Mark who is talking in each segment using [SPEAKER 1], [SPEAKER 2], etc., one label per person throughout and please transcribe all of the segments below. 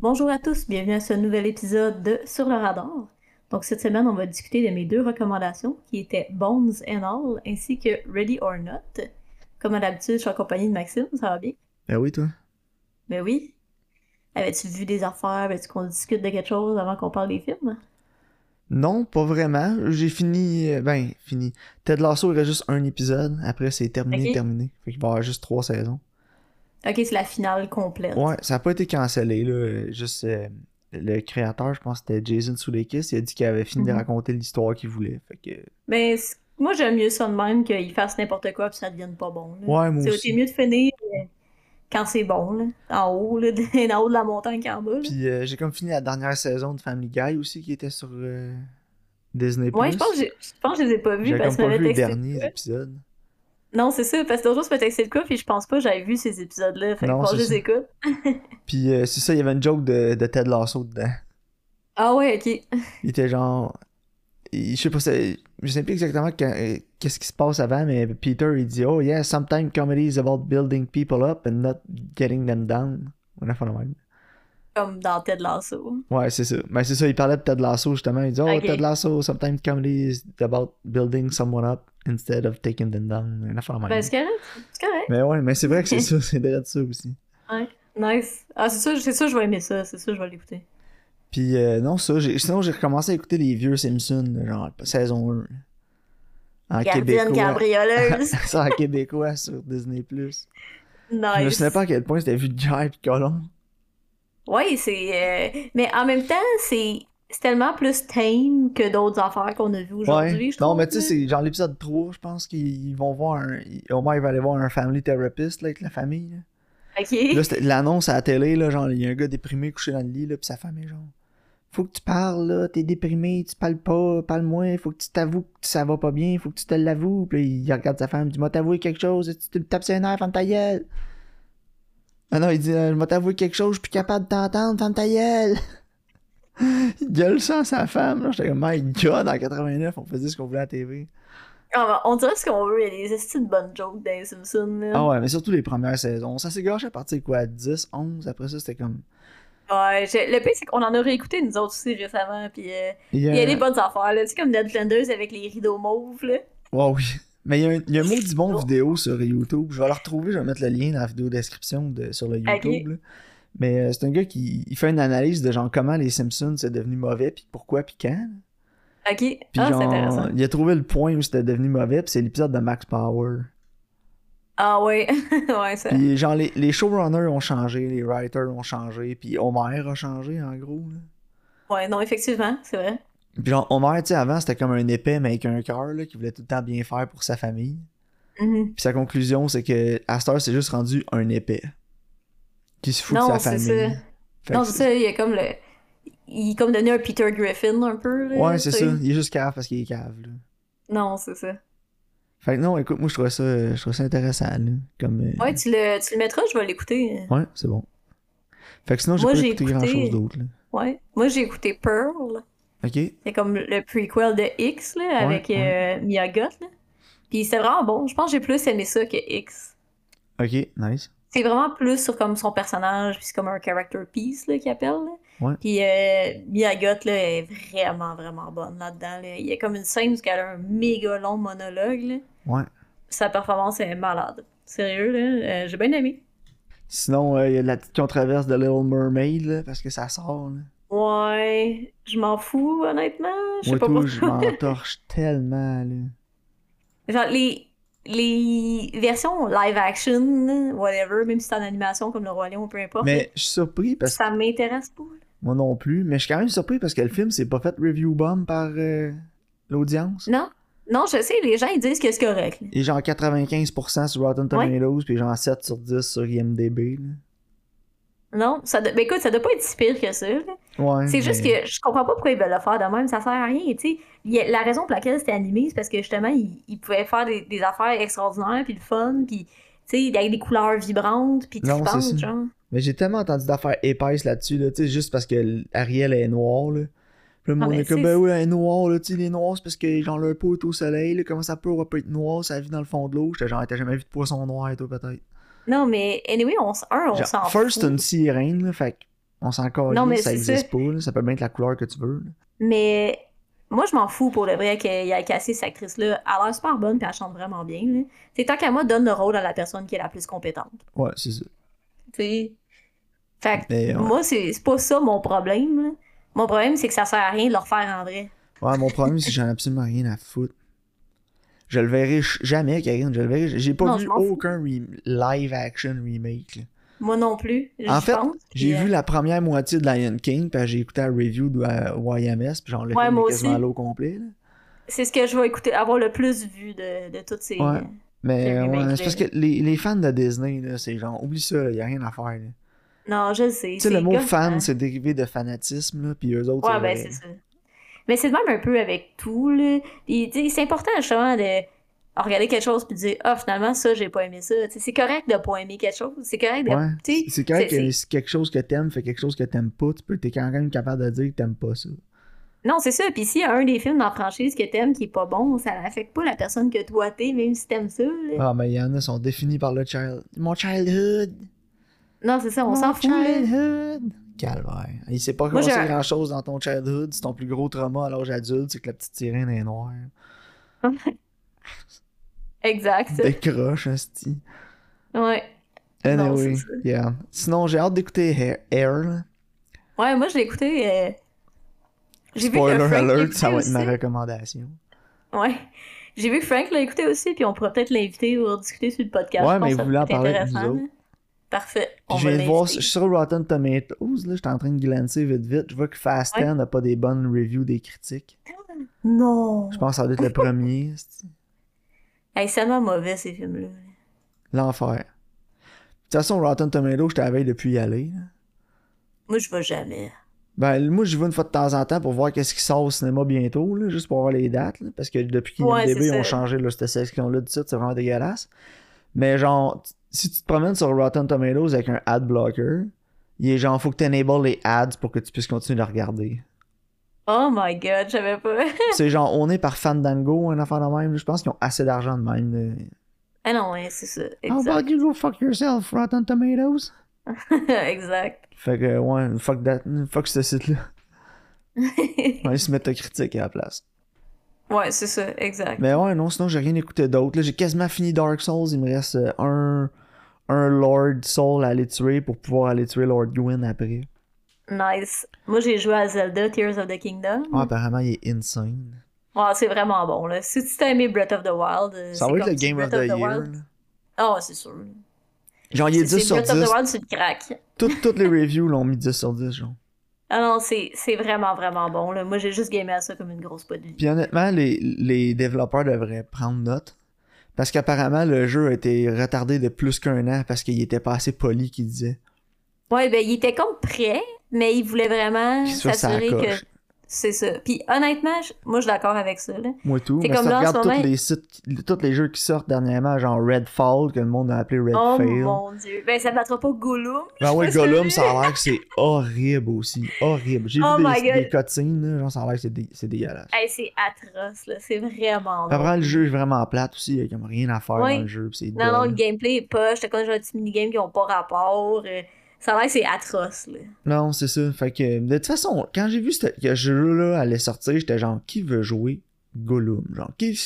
[SPEAKER 1] Bonjour à tous, bienvenue à ce nouvel épisode de Sur le radar. Donc cette semaine, on va discuter de mes deux recommandations qui étaient Bones and All ainsi que Ready or Not. Comme à l'habitude, je suis en compagnie de Maxime, ça va bien?
[SPEAKER 2] Ben oui, toi?
[SPEAKER 1] Ben oui. Avais-tu vu des affaires? Avais-tu qu'on discute de quelque chose avant qu'on parle des films?
[SPEAKER 2] Non, pas vraiment. J'ai fini. euh, Ben, fini. Ted Lasso, il reste juste un épisode. Après, c'est terminé, terminé. Fait qu'il va y avoir juste trois saisons.
[SPEAKER 1] Ok, c'est la finale complète.
[SPEAKER 2] Ouais, ça a pas été cancellé, là. Juste. euh, le créateur, je pense que c'était Jason Sudeikis, il a dit qu'il avait fini de
[SPEAKER 1] Mhm.
[SPEAKER 2] raconter l'histoire qu'il voulait. Fait que.
[SPEAKER 1] Ben, c- moi j'aime mieux ça de même qu'il fasse n'importe quoi puis ça devienne pas bon. là.
[SPEAKER 2] Ouais, moi
[SPEAKER 1] C'est
[SPEAKER 2] aussi.
[SPEAKER 1] c'est mieux de finir euh, quand c'est bon, là. En haut, là, en haut de la montagne qu'en bas. là.
[SPEAKER 2] Puis euh, j'ai comme fini la dernière saison de Family Guy aussi, qui était sur euh, Disney+.
[SPEAKER 1] Ouais, je pense, que je pense que je les ai pas vus
[SPEAKER 2] J'ai
[SPEAKER 1] parce que
[SPEAKER 2] pas
[SPEAKER 1] tu
[SPEAKER 2] vu les
[SPEAKER 1] m'avais texté.
[SPEAKER 2] derniers
[SPEAKER 1] de quoi.
[SPEAKER 2] épisodes.
[SPEAKER 1] Non, c'est ça, parce que l'autre jour, tu m'as texté le coup, puis je pense pas que j'avais vu ces épisodes-là. Fait que
[SPEAKER 2] Non, c'est
[SPEAKER 1] je les écoute.
[SPEAKER 2] Puis euh, c'est ça, il y avait une joke de, de Ted Lasso dedans.
[SPEAKER 1] Ah ouais, ok.
[SPEAKER 2] Il était genre. il- Je sais pas, je sais plus exactement quand- euh, qu'est-ce qui se passe avant, mais Peter il dit Oh yeah, sometimes comedy is about building people up and not getting them down. On a fait le même.
[SPEAKER 1] Comme dans Ted Lasso.
[SPEAKER 2] Ouais, c'est ça. Mais c'est ça, il parlait de Ted Lasso justement. Il dit Oh. Ted Lasso, sometimes comedy is about building someone up instead of taking them down. On a fait le même.
[SPEAKER 1] Ben, c'est correct. C'est correct.
[SPEAKER 2] Mais ouais, mais c'est vrai que c'est ça, c'est vrai de ça aussi.
[SPEAKER 1] Nice. Ah, c'est sûr, c'est sûr, je vais aimer ça. C'est sûr, je vais l'écouter.
[SPEAKER 2] Puis euh, non, ça, sinon j'ai recommencé à écouter les vieux Simpsons, genre saison 1. En
[SPEAKER 1] Gardienne
[SPEAKER 2] québécois.
[SPEAKER 1] cambrioleuse.
[SPEAKER 2] ça en québécois sur Disney+.
[SPEAKER 1] nice.
[SPEAKER 2] Je me souvenais pas à quel point c'était vu de Jai et Colon.
[SPEAKER 1] Ouais, c'est. euh, Mais en même temps, c'est. C'est tellement plus tame que d'autres affaires qu'on a vues aujourd'hui,
[SPEAKER 2] Ouais.
[SPEAKER 1] je trouve.
[SPEAKER 2] Non, mais tu sais, c'est genre l'épisode 3, je pense qu'ils vont voir un. Au moins, il va aller voir un family therapist là, avec la famille. Là,
[SPEAKER 1] Ok.
[SPEAKER 2] Là, c'était l'annonce à la télé, là, genre, il y a un gars déprimé couché dans le lit, là, pis sa femme est genre. Faut que tu parles, là, t'es déprimé, tu parles pas, parle-moi, faut que tu t'avoues que ça va pas bien, faut que tu te l'avoues. Puis là, il regarde sa femme, il dit, moi t'avouer quelque chose, tu te tapes sur les nerfs, ferme ta gueule. Ah non, il dit, euh, je vais t'avouer quelque chose, je suis plus capable de t'entendre, ferme ta gueule. il gueule ça à sa femme, là. J'étais comme, my god, en 89, on faisait ce qu'on voulait à la TV.
[SPEAKER 1] Ah, on dirait ce qu'on veut. Il y a des estis de bonnes jokes dans les Simpsons. Là.
[SPEAKER 2] Ah ouais, mais surtout les premières saisons. Ça s'est gâché à partir de quoi, 10, 11, après ça, c'était comme.
[SPEAKER 1] Ouais, le pire, c'est qu'on en a réécouté nous autres aussi récemment. Puis euh,
[SPEAKER 2] Il y
[SPEAKER 1] a des bonnes affaires, là. Tu sais, comme Ned Flanders avec les rideaux mauves, là.
[SPEAKER 2] Ouais, oui. Mais il y a un, il y a un maudit bon vidéo sur YouTube. Je vais la retrouver, je vais mettre le lien dans la vidéo description de, sur le YouTube. Mais euh, c'est un gars qui il fait une analyse de genre comment les Simpsons c'est devenu mauvais, puis pourquoi, puis quand.
[SPEAKER 1] Ok.
[SPEAKER 2] Puis
[SPEAKER 1] ah, c'est
[SPEAKER 2] genre,
[SPEAKER 1] intéressant.
[SPEAKER 2] il a trouvé le point où c'était devenu mauvais, puis c'est l'épisode de Max Power.
[SPEAKER 1] Ah, ouais. ouais, ça.
[SPEAKER 2] Puis genre, les, les showrunners ont changé, les writers ont changé, puis Homer a changé, en gros. là.
[SPEAKER 1] Ouais, non, effectivement, c'est vrai.
[SPEAKER 2] Puis genre, Homer, tu sais, avant, c'était comme un épais, mais avec un cœur, là, qui voulait tout le temps bien faire pour sa famille.
[SPEAKER 1] Mhm.
[SPEAKER 2] Puis sa conclusion, c'est que Astor c'est juste rendu un épais. Qui se fout
[SPEAKER 1] Non,
[SPEAKER 2] de sa
[SPEAKER 1] c'est
[SPEAKER 2] famille.
[SPEAKER 1] ça. Non, c'est ça, il est comme le. Il est comme devenu un Peter Griffin un peu. Là,
[SPEAKER 2] Ouais, c'est ça. Il est juste cave parce qu'il est cave. Là.
[SPEAKER 1] Non, c'est ça.
[SPEAKER 2] Fait que non, écoute, moi je trouvais ça, je trouvais ça intéressant. Là, comme, euh,
[SPEAKER 1] Ouais, tu le, tu le mettras, je vais l'écouter.
[SPEAKER 2] ouais, c'est bon. Fait que sinon, j'ai pas écouté
[SPEAKER 1] écouté-
[SPEAKER 2] grand chose d'autre. là.
[SPEAKER 1] Ouais. Moi, j'ai écouté Pearl.
[SPEAKER 2] Ok.
[SPEAKER 1] C'est comme le prequel de X, là,
[SPEAKER 2] Ouais,
[SPEAKER 1] avec
[SPEAKER 2] ouais.
[SPEAKER 1] euh, Mia Goth, là. Puis c'est vraiment bon. Je pense que j'ai plus aimé ça que X.
[SPEAKER 2] Ok, nice.
[SPEAKER 1] C'est vraiment plus sur comme son personnage, puis c'est comme un character piece, là, qu'il appelle, là.
[SPEAKER 2] Ouais.
[SPEAKER 1] Puis euh, Mia Goth, là, est vraiment, vraiment bonne là-dedans, là. Il y a comme une scène où elle a un méga long monologue, là.
[SPEAKER 2] Ouais.
[SPEAKER 1] Sa performance est malade. Sérieux, là. euh, j'ai bien aimé.
[SPEAKER 2] Sinon, euh, il y a la petite controverse de Little Mermaid, là, parce que ça sort. Là.
[SPEAKER 1] Ouais, je m'en fous, honnêtement. Je sais
[SPEAKER 2] Moi,
[SPEAKER 1] pas pourquoi.
[SPEAKER 2] je m'en torche tellement. Là.
[SPEAKER 1] Genre, les, les versions live action, whatever, même si c'est en animation comme Le Roi Lion, peu importe,
[SPEAKER 2] Mais je suis surpris parce que.
[SPEAKER 1] ça m'intéresse pas.
[SPEAKER 2] Moi non plus. Mais je suis quand même surpris parce que le film, c'est pas fait review bomb par euh, l'audience.
[SPEAKER 1] Non? Non, je sais, les gens, ils disent que c'est correct. là.
[SPEAKER 2] Et genre 95% sur Rotten Tomatoes, puis genre 7 sur 10 sur IMDB. Là.
[SPEAKER 1] Non? Ça doit- ben écoute, ça doit pas être si pire que ça.
[SPEAKER 2] Ouais.
[SPEAKER 1] C'est juste que je comprends pas pourquoi ils veulent le faire de même, ça sert à rien, La raison pour laquelle c'était animé, c'est parce que justement, ils, ils pouvaient faire des, des affaires extraordinaires, puis le fun, puis avec des couleurs vibrantes, puis
[SPEAKER 2] ça.
[SPEAKER 1] genre.
[SPEAKER 2] Mais j'ai tellement entendu d'affaires épaisses là-dessus, là, tu sais, juste parce que Ariel est noire, là. Puis le
[SPEAKER 1] Ah,
[SPEAKER 2] monde
[SPEAKER 1] mais
[SPEAKER 2] est comme, ben oui, elle est noire, là, tu sais, les noirs, c'est parce que, genre, leur peau est au soleil, là, comment ça peut, on peut être noir, ça vit dans le fond de l'eau. J'étais genre, t'as jamais vu de poisson noir, toi, peut-être.
[SPEAKER 1] Non, mais anyway, on, un, on
[SPEAKER 2] Genre,
[SPEAKER 1] s'en
[SPEAKER 2] First,
[SPEAKER 1] fout.
[SPEAKER 2] une sirène, là, fait que On s'en
[SPEAKER 1] Non, mais
[SPEAKER 2] ça existe pas. là. Ça peut bien être la couleur que tu veux. là.
[SPEAKER 1] Mais moi, je m'en fous pour le vrai qu'il y a cassé cette actrice-là. Elle a l'air super bonne puis elle chante vraiment bien. C'est tant qu'à moi, donne le rôle à la personne qui est la plus compétente.
[SPEAKER 2] Ouais, c'est ça.
[SPEAKER 1] Tu sais. Fait que
[SPEAKER 2] ouais.
[SPEAKER 1] moi, c'est c'est pas ça mon problème. là. Mon problème, c'est que ça sert à rien de le refaire en vrai.
[SPEAKER 2] Ouais, mon problème, c'est que j'en ai absolument rien à foutre. Je le verrai jamais, Karine. Je le verrai. J'ai pas
[SPEAKER 1] Non,
[SPEAKER 2] vu aucun live action remake. là.
[SPEAKER 1] Moi non plus.
[SPEAKER 2] En fait, J'ai vu
[SPEAKER 1] euh,
[SPEAKER 2] la première moitié de Lion King, puis j'ai écouté la review de euh, YMS, puis genre le
[SPEAKER 1] Ouais,
[SPEAKER 2] quasiment l'eau complet.
[SPEAKER 1] C'est ce que je vais écouter, avoir le plus vu de, de toutes ces.
[SPEAKER 2] Ouais. Mais
[SPEAKER 1] C'est
[SPEAKER 2] ouais, parce que les, les fans de Disney, c'est genre, oublie ça, il a rien à faire. là.
[SPEAKER 1] Non, je le sais.
[SPEAKER 2] Tu sais, le mot fan, c'est dérivé de fanatisme, là, puis eux autres,
[SPEAKER 1] Ouais, ben c'est ça. Mais c'est même un peu avec tout, c'est important, justement, de regarder quelque chose puis de dire, ah, finalement, ça, j'ai pas aimé ça. C'est correct de pas aimer quelque chose. C'est correct de.
[SPEAKER 2] Ouais. C'est correct que si quelque chose que t'aimes fait quelque chose que t'aimes pas, tu peux, t'es quand même capable de dire que t'aimes pas ça.
[SPEAKER 1] Non, c'est ça. Puis s'il y a un des films dans la franchise que t'aimes qui est pas bon, ça n'affecte pas la personne que toi t'es, même si t'aimes ça. là.
[SPEAKER 2] Ah, mais il y en a sont définis par le child. Mon childhood!
[SPEAKER 1] Non, c'est ça, on s'en fout.
[SPEAKER 2] childhood! Calvaire. Il sait pas
[SPEAKER 1] Moi,
[SPEAKER 2] commencer
[SPEAKER 1] j'ai un-
[SPEAKER 2] grand chose dans ton childhood. C'est ton plus gros trauma à l'âge adulte, c'est que la petite sirène est noire.
[SPEAKER 1] exact.
[SPEAKER 2] Décroche, esti.
[SPEAKER 1] Ouais. Non,
[SPEAKER 2] Anyway,
[SPEAKER 1] c'est ça.
[SPEAKER 2] yeah. Sinon, j'ai hâte d'écouter Air. Air, là.
[SPEAKER 1] Ouais, moi, je l'ai écouté. euh, J'ai vu que
[SPEAKER 2] Spoiler
[SPEAKER 1] Frank l'a
[SPEAKER 2] alert,
[SPEAKER 1] écouté
[SPEAKER 2] ça va être
[SPEAKER 1] aussi.
[SPEAKER 2] ma recommandation.
[SPEAKER 1] Ouais. J'ai vu que Frank l'a écouté aussi, puis on pourrait peut-être l'inviter ou discuter sur le podcast.
[SPEAKER 2] Ouais,
[SPEAKER 1] Je pense
[SPEAKER 2] mais
[SPEAKER 1] que ça
[SPEAKER 2] vous voulez en
[SPEAKER 1] être
[SPEAKER 2] parler avec
[SPEAKER 1] intéressant,
[SPEAKER 2] nous
[SPEAKER 1] là. Parfait. On
[SPEAKER 2] je viens de voir, je suis sur Rotten Tomatoes, là, j'étais en train de glancer vite vite. Je vois que Fast
[SPEAKER 1] Ouais.
[SPEAKER 2] 10 n'a pas des bonnes reviews des critiques.
[SPEAKER 1] Non.
[SPEAKER 2] Je pense que ça doit être le premier.
[SPEAKER 1] Hey, c'est tellement mauvais, ces films-là.
[SPEAKER 2] L'enfer. De toute façon, Rotten Tomatoes, à veille depuis y aller. là.
[SPEAKER 1] Moi, je vais jamais.
[SPEAKER 2] Ben, moi, j'y vais une fois de temps en temps pour voir qu'est-ce qui sort au cinéma bientôt, là, juste pour voir les dates. là, parce que depuis qu'ils
[SPEAKER 1] Ouais,
[SPEAKER 2] ont changé là, cette section-là du site, c'est vraiment dégueulasse. Mais genre, si tu te promènes sur Rotten Tomatoes avec un ad blocker, il est genre, faut que tu enables les ads pour que tu puisses continuer de regarder.
[SPEAKER 1] Oh my god, je savais pas.
[SPEAKER 2] c'est genre, on est par Fandango, un affaire de même. Je pense qu'ils ont assez d'argent de même.
[SPEAKER 1] ah non, ouais, c'est ça.
[SPEAKER 2] How
[SPEAKER 1] Exact.
[SPEAKER 2] about you go fuck yourself, Rotten Tomatoes?
[SPEAKER 1] exact.
[SPEAKER 2] Fait que, ouais, fuck that, fuck ce site-là. On va se mettre critique à la place.
[SPEAKER 1] ouais, c'est ça, exact.
[SPEAKER 2] Mais ouais, non, sinon j'ai rien écouté d'autre. Là, J'ai quasiment fini Dark Souls. Il me reste euh, un, un Lord Soul à aller tuer pour pouvoir aller tuer Lord Gwyn après.
[SPEAKER 1] Nice. Moi, j'ai joué à Zelda Tears of the Kingdom.
[SPEAKER 2] Ouais, apparemment, il est insane.
[SPEAKER 1] Ouais, c'est vraiment bon, là. Si tu t'as aimé Breath of the Wild, euh,
[SPEAKER 2] Ça
[SPEAKER 1] c'est
[SPEAKER 2] va être le Game of
[SPEAKER 1] Breath
[SPEAKER 2] the Year.
[SPEAKER 1] Ah, ouais, c'est sûr.
[SPEAKER 2] Genre, il est
[SPEAKER 1] C'est
[SPEAKER 2] 10 sur
[SPEAKER 1] Breath of
[SPEAKER 2] 10.
[SPEAKER 1] the Wild, c'est le crack.
[SPEAKER 2] Toutes, toutes les reviews l'ont mis 10 sur 10, genre.
[SPEAKER 1] Ah non, c'est c'est vraiment, vraiment bon, là. Moi, j'ai juste gamé à ça comme une grosse pote de vie.
[SPEAKER 2] Puis honnêtement, les, les développeurs devraient prendre note. Parce qu'apparemment, le jeu a été retardé de plus qu'un an parce qu'il était pas assez poli, qu'il disait.
[SPEAKER 1] Ouais, ben, il était comme prêt, mais il voulait vraiment s'assurer que. C'est ça. Puis honnêtement, je- moi, je suis d'accord avec ça, là.
[SPEAKER 2] Moi tout.
[SPEAKER 1] C'est comme là, en
[SPEAKER 2] regardes
[SPEAKER 1] ce
[SPEAKER 2] tous les sites, tous les jeux qui sortent dernièrement, genre Redfall, que le monde a appelé Red
[SPEAKER 1] Oh
[SPEAKER 2] Fail.
[SPEAKER 1] mon dieu. Ben, ça battra pas Gollum.
[SPEAKER 2] Ben
[SPEAKER 1] je
[SPEAKER 2] ouais, Gollum, ça a l'air que c'est horrible aussi. Horrible. J'ai
[SPEAKER 1] Oh
[SPEAKER 2] vu des, des cutscenes, là, genre ça a l'air que c'est dé- c'est dégueulasse.
[SPEAKER 1] Hey, c'est atroce, là. C'est vraiment
[SPEAKER 2] Après, le jeu est vraiment plate aussi. Il y a comme rien à faire dans le jeu. c'est
[SPEAKER 1] Non, non, le gameplay est pas. J'étais comme genre des petits minigames qui ont pas rapport. euh, Ça a l'air c'est atroce, là.
[SPEAKER 2] Non, c'est ça. Fait que, de toute façon, quand j'ai vu ce que ce jeu-là allait sortir, j'étais genre, qui veut jouer Gollum? Genre, qui,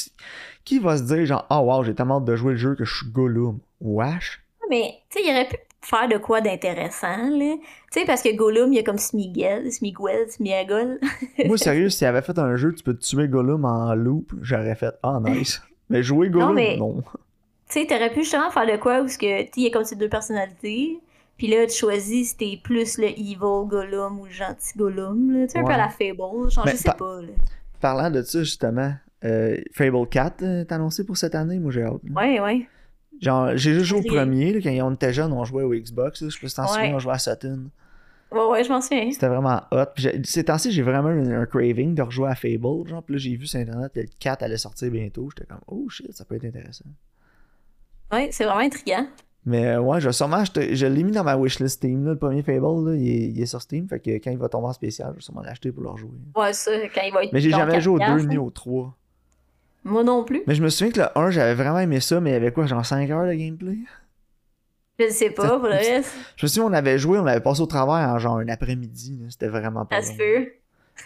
[SPEAKER 2] qui va se dire, genre, ah wow, j'ai tellement hâte de jouer le jeu que je suis Gollum? Wesh?
[SPEAKER 1] Mais, tu sais, il aurait pu faire de quoi d'intéressant, là. Tu sais, parce que Gollum, il y a comme Smiguel, Smiguel, Smiagol.
[SPEAKER 2] Moi, sérieux, s'il avait fait un jeu, tu peux tuer Gollum en loop, j'aurais fait, ah nice. Mais jouer Gollum, non.
[SPEAKER 1] mais- Tu sais, t'aurais pu justement faire de quoi où que, tu sais, il y a comme ces deux personnalités. Puis là, tu choisis si t'es plus le evil Gollum ou le gentil Gollum. Tu sais, un peu à la Fable. Genre,
[SPEAKER 2] Mais
[SPEAKER 1] je sais
[SPEAKER 2] pa-
[SPEAKER 1] pas, là.
[SPEAKER 2] Parlant de ça, justement, euh, Fable 4 euh, est annoncé pour cette année, moi j'ai hâte. là.
[SPEAKER 1] Ouais, ouais.
[SPEAKER 2] Genre, j'ai juste joué au premier, là, quand on était jeunes, on jouait au Xbox, là, je si t'en
[SPEAKER 1] Ouais.
[SPEAKER 2] souviens, on jouait à Saturn.
[SPEAKER 1] Ouais, ouais, je m'en souviens.
[SPEAKER 2] C'était vraiment hot. Puis ces temps-ci, j'ai vraiment un, un craving de rejouer à Fable, genre, puis là j'ai vu sur internet que le 4 allait sortir bientôt, j'étais comme, oh shit, ça peut être intéressant.
[SPEAKER 1] Ouais, c'est vraiment intriguant.
[SPEAKER 2] Mais euh, ouais, je vais sûrement acheter, je l'ai mis dans ma wishlist Steam, là, le premier Fable, là, il, est, il est sur Steam, fait que quand il va tomber en spécial, je vais sûrement l'acheter pour le rejouer.
[SPEAKER 1] Ouais, ça, quand il va être.
[SPEAKER 2] Mais j'ai jamais joué au 2
[SPEAKER 1] 4
[SPEAKER 2] ni au 3.
[SPEAKER 1] Moi non plus.
[SPEAKER 2] Mais je me souviens que le 1, j'avais vraiment aimé ça, mais il y avait quoi, genre 5 heures de gameplay?
[SPEAKER 1] Je sais pas, pour le reste.
[SPEAKER 2] Je me souviens, on avait joué, on avait passé au travers en genre un après-midi. C'était vraiment pas
[SPEAKER 1] Ça se peut.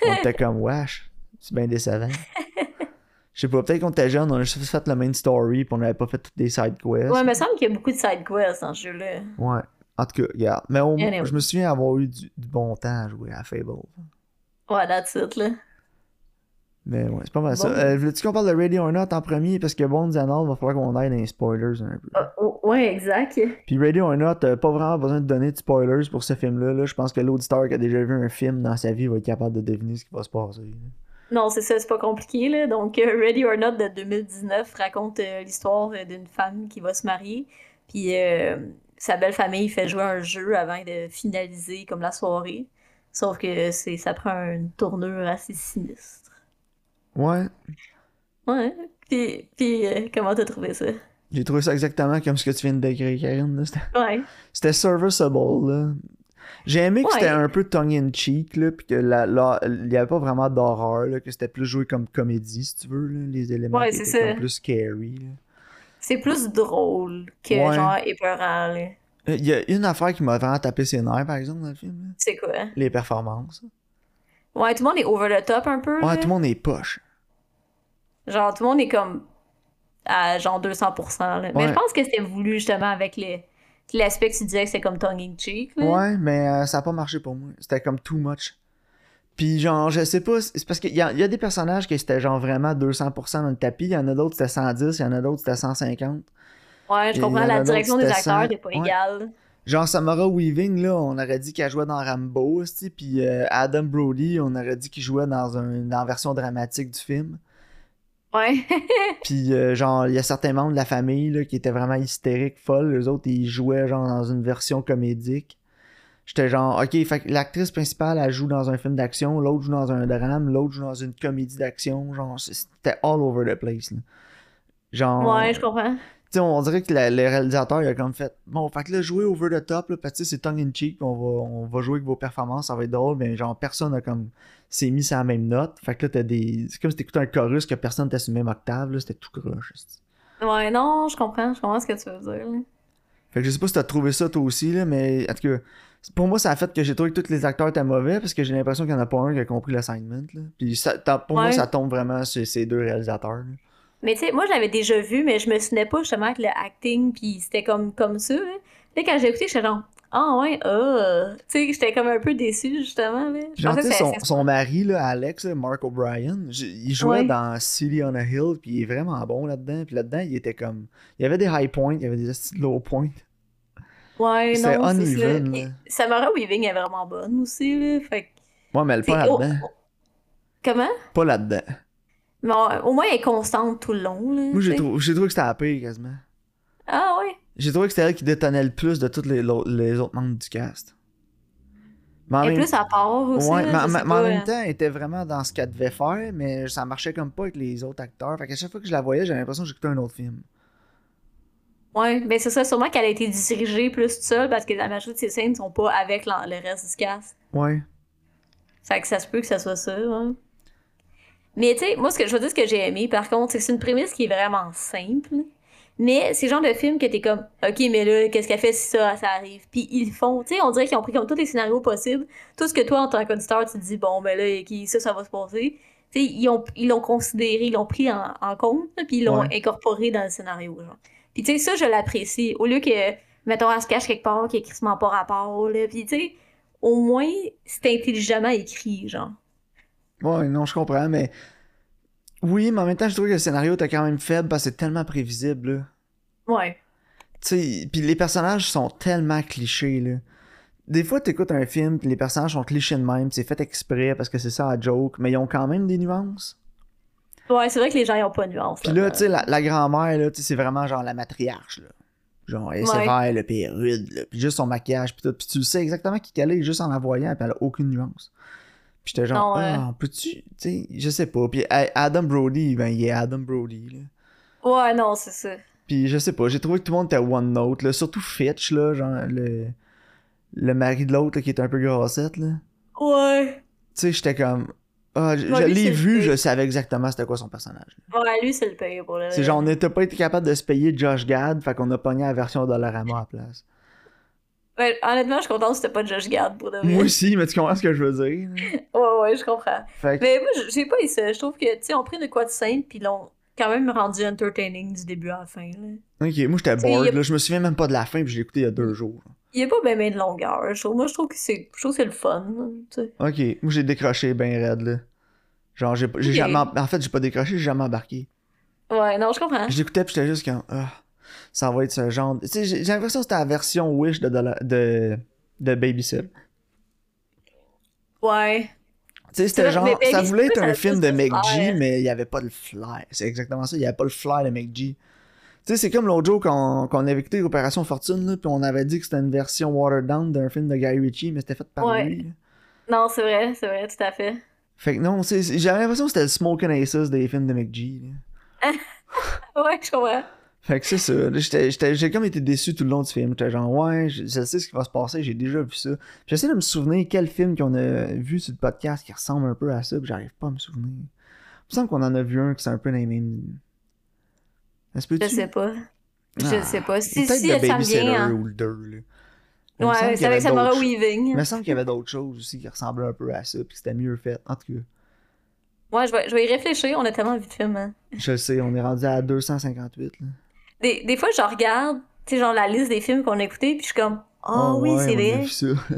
[SPEAKER 2] On était comme, wesh, c'est bien décevant. Je sais pas, peut-être qu'on était jeunes, on a juste fait le main story, puis on avait pas fait toutes des side quests.
[SPEAKER 1] Ouais, il me semble qu'il y a beaucoup de side quests dans ce jeu-là.
[SPEAKER 2] Ouais. En tout cas, regarde. Mais au-
[SPEAKER 1] Anyway.
[SPEAKER 2] je me souviens avoir eu du, du bon temps à jouer à Fable.
[SPEAKER 1] Ouais, that's it, là.
[SPEAKER 2] Mais ouais, c'est pas mal ça. Euh, Veux-tu qu'on parle de Ready or Not en premier? Parce que Bones and All, va falloir qu'on aille dans les spoilers un peu.
[SPEAKER 1] Ah, oh, ouais, exact.
[SPEAKER 2] Puis Ready or Not, euh, pas vraiment besoin de donner de spoilers pour ce film-là. là. Je pense que l'auditeur qui a déjà vu un film dans sa vie va être capable de deviner ce qui va se passer. là.
[SPEAKER 1] Non, c'est ça, c'est pas compliqué, là. Donc, euh, Ready or Not de 2019 raconte euh, l'histoire euh, d'une femme qui va se marier. Puis, euh, sa belle famille fait jouer un jeu avant de finaliser comme la soirée. Sauf que c'est ça prend une tournure assez sinistre.
[SPEAKER 2] Ouais,
[SPEAKER 1] Ouais. Puis, puis euh, comment t'as trouvé ça?
[SPEAKER 2] j'ai trouvé ça exactement comme ce que tu viens de décrire, Karine. C'était-
[SPEAKER 1] Ouais.
[SPEAKER 2] C'était serviceable, là. J'ai aimé que
[SPEAKER 1] Ouais.
[SPEAKER 2] c'était un peu tongue-in-cheek, là, pis que la, la- il y avait pas vraiment d'horreur, que c'était plus joué comme comédie, si tu veux, là, les éléments
[SPEAKER 1] Ouais,
[SPEAKER 2] qui
[SPEAKER 1] c'est
[SPEAKER 2] étaient
[SPEAKER 1] ça.
[SPEAKER 2] comme plus scary.
[SPEAKER 1] C'est plus drôle que
[SPEAKER 2] Ouais.
[SPEAKER 1] genre épeurant, là.
[SPEAKER 2] Euh, Il y a une affaire qui m'a vraiment tapé ses nerfs, par exemple, dans le film.
[SPEAKER 1] C'est quoi?
[SPEAKER 2] Les performances.
[SPEAKER 1] Ouais, tout le monde est over the top un peu.
[SPEAKER 2] Ouais,
[SPEAKER 1] là.
[SPEAKER 2] tout le monde est poche.
[SPEAKER 1] Genre, tout le monde est comme à genre 200%. Là. Mais
[SPEAKER 2] Ouais.
[SPEAKER 1] je pense que c'était voulu justement avec les- l'aspect que tu disais que c'était comme tongue in cheek. Là.
[SPEAKER 2] Ouais, mais euh, ça a pas marché pour moi. C'était comme too much. Puis genre, je sais pas, c'est parce qu'il y a, il y a des personnages qui c'était genre vraiment 200% dans le tapis, il y en a d'autres c'était 110, il y en a d'autres c'était 150.
[SPEAKER 1] Ouais, je comprends, la direction des acteurs n'est pas
[SPEAKER 2] Ouais.
[SPEAKER 1] égale.
[SPEAKER 2] Genre Samara Weaving, là, on aurait dit qu'elle jouait dans Rambo, puis euh, Adam Brody, on aurait dit qu'il jouait dans, un, dans la version dramatique du film.
[SPEAKER 1] Ouais.
[SPEAKER 2] Puis euh, genre, il y a certains membres de la famille là, qui étaient vraiment hystériques, folles, les autres ils jouaient genre dans une version comédique. J'étais genre, ok, fait que l'actrice principale elle joue dans un film d'action, l'autre joue dans un drame, l'autre joue dans une comédie d'action, genre c'était all over the place. là. Genre,
[SPEAKER 1] ouais, je comprends.
[SPEAKER 2] On dirait que la- le réalisateur il a comme fait bon fait que là jouer over the top là, parce que c'est tongue in cheek on va on va jouer avec vos performances ça va être drôle mais genre personne a comme s'est mis sur la même note fait que là t'as des c'est comme si t'écoutais un chorus que personne était sur la même octave là, c'était tout croche.
[SPEAKER 1] Ouais, non, je comprends. Je comprends ce que tu veux dire. là.
[SPEAKER 2] fait que je sais pas si t'as trouvé ça toi aussi là mais en tout cas pour moi ça a fait que j'ai trouvé que tous les acteurs étaient mauvais parce que j'ai l'impression qu'il y en a pas un qui a compris l'assignment là puis ça, pour moi ça tombe vraiment sur ces deux réalisateurs là.
[SPEAKER 1] Mais tu sais, moi, je l'avais déjà vu, mais je me souvenais pas justement avec le acting, puis c'était comme, comme ça. Là. Là, quand j'ai écouté, j'étais genre, ah ouais, ah. Tu sais, j'étais comme un peu déçue, justement. Là. Je pensais que
[SPEAKER 2] son, son mari, là, Alex, Mark O'Brien, il jouait
[SPEAKER 1] Ouais.
[SPEAKER 2] dans City on a Hill, puis il est vraiment bon là-dedans. Puis là-dedans, il était comme. Il y avait des high points, il y avait des low points.
[SPEAKER 1] Ouais, non, c'est ça.
[SPEAKER 2] uneven.
[SPEAKER 1] Samara Weaving est vraiment bonne aussi, là. Fait que,
[SPEAKER 2] Ouais, mais elle pas
[SPEAKER 1] oh,
[SPEAKER 2] là-dedans.
[SPEAKER 1] oh. Comment?
[SPEAKER 2] Pas là-dedans.
[SPEAKER 1] Bon, au moins, elle est constante tout le long, là.
[SPEAKER 2] Moi, j'ai trou- trouvé que c'était la pire, quasiment.
[SPEAKER 1] Ah ouais?
[SPEAKER 2] J'ai trouvé que c'était elle qui détonnait le plus de tous les, autres membres du cast. Mais même-
[SPEAKER 1] plus à part aussi,
[SPEAKER 2] Ouais,
[SPEAKER 1] là,
[SPEAKER 2] mais, mais- mais en même
[SPEAKER 1] euh.
[SPEAKER 2] temps, elle était vraiment dans ce qu'elle devait faire, mais ça marchait comme pas avec les autres acteurs. Fait qu'à chaque fois que je la voyais, j'avais l'impression que j'écoutais un autre film.
[SPEAKER 1] Ouais, ben c'est ça, sûrement qu'elle a été dirigée plus toute seule parce que la majorité de ses scènes sont pas avec le reste du cast.
[SPEAKER 2] Ouais.
[SPEAKER 1] Fait que ça se peut que ça soit ça, hein. Mais tu sais, moi, ce que je veux dire, ce que j'ai aimé, par contre, c'est que c'est une prémisse qui est vraiment simple. Mais c'est le genre de film que t'es comme, OK, mais là, qu'est-ce qu'elle fait si ça, ça arrive? Puis ils font. Tu sais, on dirait qu'ils ont pris comme tous les scénarios possibles. Tout ce que toi, en tant qu'auditeur, tu te dis, bon, ben là, ça, ça va se passer. Tu sais, ils ont- ils l'ont considéré, ils l'ont pris en, en compte, puis ils l'ont
[SPEAKER 2] Ouais.
[SPEAKER 1] incorporé dans le scénario, genre. Puis tu sais, ça, je l'apprécie. Au lieu que, mettons, elle se cache quelque part, qu'il y ait crissement pas rapport, là. Puis tu sais, au moins, c'est intelligemment écrit, genre.
[SPEAKER 2] Ouais, non, je comprends, mais. Oui, mais en même temps, je trouve que le scénario était quand même faible parce que c'est tellement prévisible, là.
[SPEAKER 1] Ouais.
[SPEAKER 2] Tu sais, puis les personnages sont tellement clichés, là. Des fois, t'écoutes un film, puis les personnages sont clichés de même, c'est fait exprès parce que c'est ça la joke, mais ils ont quand même des nuances.
[SPEAKER 1] Ouais, c'est vrai que les gens, ils ont pas de nuance.
[SPEAKER 2] Puis là, tu sais, la, la grand-mère, là, tu sais, c'est vraiment genre la matriarche, là. Genre, elle est
[SPEAKER 1] Ouais.
[SPEAKER 2] sévère, est rude, là, puis juste son maquillage, puis tout. Puis tu sais exactement qui qu'elle est juste en la voyant, puis elle a aucune nuance. Puis j'étais genre, ah, peux-tu, tu sais, je sais pas. Puis Adam Brody, ben, il est Adam Brody, là.
[SPEAKER 1] Ouais, non, c'est ça.
[SPEAKER 2] Puis je sais pas, j'ai trouvé que tout le monde était one note, là. Surtout Fitch, là, genre, le, le mari de l'autre, qui est un peu grassette, là.
[SPEAKER 1] Ouais.
[SPEAKER 2] Tu sais, j'étais comme, ah, je,
[SPEAKER 1] Ouais,
[SPEAKER 2] je
[SPEAKER 1] lui,
[SPEAKER 2] l'ai vu, je savais exactement c'était quoi son personnage. là.
[SPEAKER 1] Ouais, lui, c'est le pire pour le
[SPEAKER 2] C'est genre, on n'était pas été capable de se payer Josh Gad, fait qu'on a pogné la version Dollarama à la place.
[SPEAKER 1] Ouais, honnêtement, je suis contente que c'était pas Josh Gad pour de vrai.
[SPEAKER 2] Moi aussi, mais tu comprends ce que je veux dire?
[SPEAKER 1] Ouais, ouais, je comprends.
[SPEAKER 2] Fait que,
[SPEAKER 1] Mais moi, j'ai pas eu ça. Je trouve que, tu sais, on pris de quoi de simple, puis l'ont quand même rendu entertaining du début à la fin, là.
[SPEAKER 2] ok, moi j'étais bored,
[SPEAKER 1] a-
[SPEAKER 2] là. Je me souviens même pas de la fin, puis je l'ai écouté il y a deux jours.
[SPEAKER 1] Il y a pas bien ben de longueur. Je trouve, moi, je trouve que c'est, je trouve que c'est le fun.
[SPEAKER 2] Ok, moi j'ai décroché ben raide, là. Genre, j'ai j'ai
[SPEAKER 1] Ok.
[SPEAKER 2] jamais. En fait, j'ai pas décroché, j'ai jamais embarqué.
[SPEAKER 1] Ouais, non, je comprends.
[SPEAKER 2] Je l'écoutais, puis j'étais juste comme. Ah, ça va être ce genre. de- j'ai l'impression que c'était la version Wish de, de, de.
[SPEAKER 1] Ouais.
[SPEAKER 2] Tu sais, c'était genre. Ça voulait être un film de McG,
[SPEAKER 1] flair.
[SPEAKER 2] mais il y avait pas le fly. C'est exactement ça, il y avait pas le fly de McG. Tu sais, c'est comme l'autre jour qu'on qu'on avait écouté Opération Fortune, là, puis on avait dit que c'était une version watered down d'un film de Guy Ritchie, mais c'était fait par
[SPEAKER 1] Ouais.
[SPEAKER 2] lui. là.
[SPEAKER 1] Non, c'est vrai, c'est vrai, tout à fait.
[SPEAKER 2] Fait que non, j'avais l'impression que c'était le Smoking Aces des films de McG.
[SPEAKER 1] Ouais, je comprends.
[SPEAKER 2] Fait que c'est ça. là, j'étais- j'étais- J'ai comme été déçu tout le long du film. J'étais genre, ouais, je, je sais ce qui va se passer, j'ai déjà vu ça. J'essaie de me souvenir quel film qu'on a vu sur le podcast qui ressemble un peu à ça, puis j'arrive pas à me souvenir. Il me semble qu'on en a vu un qui c'est un peu dans les mêmes. Est-ce que
[SPEAKER 1] Je sais pas. Je
[SPEAKER 2] Ah,
[SPEAKER 1] sais pas. Si,
[SPEAKER 2] Peut-être
[SPEAKER 1] si
[SPEAKER 2] le Babysitter
[SPEAKER 1] hein.
[SPEAKER 2] ou le 2. Là. Il
[SPEAKER 1] Ouais, c'est avec Samara Weaving.
[SPEAKER 2] Il me semble qu'il y avait d'autres choses aussi qui ressemblaient un peu à ça, puis c'était mieux fait. En tout cas,
[SPEAKER 1] Ouais, je vais, je vais y réfléchir. On a tellement vu de films. hein.
[SPEAKER 2] je sais, on est rendu à 258. Là.
[SPEAKER 1] Des, des fois, je regarde, tu sais, genre la liste des films qu'on a écoutés, puis je suis comme, ah
[SPEAKER 2] Oh,
[SPEAKER 1] oui,
[SPEAKER 2] ouais,
[SPEAKER 1] c'est vrai.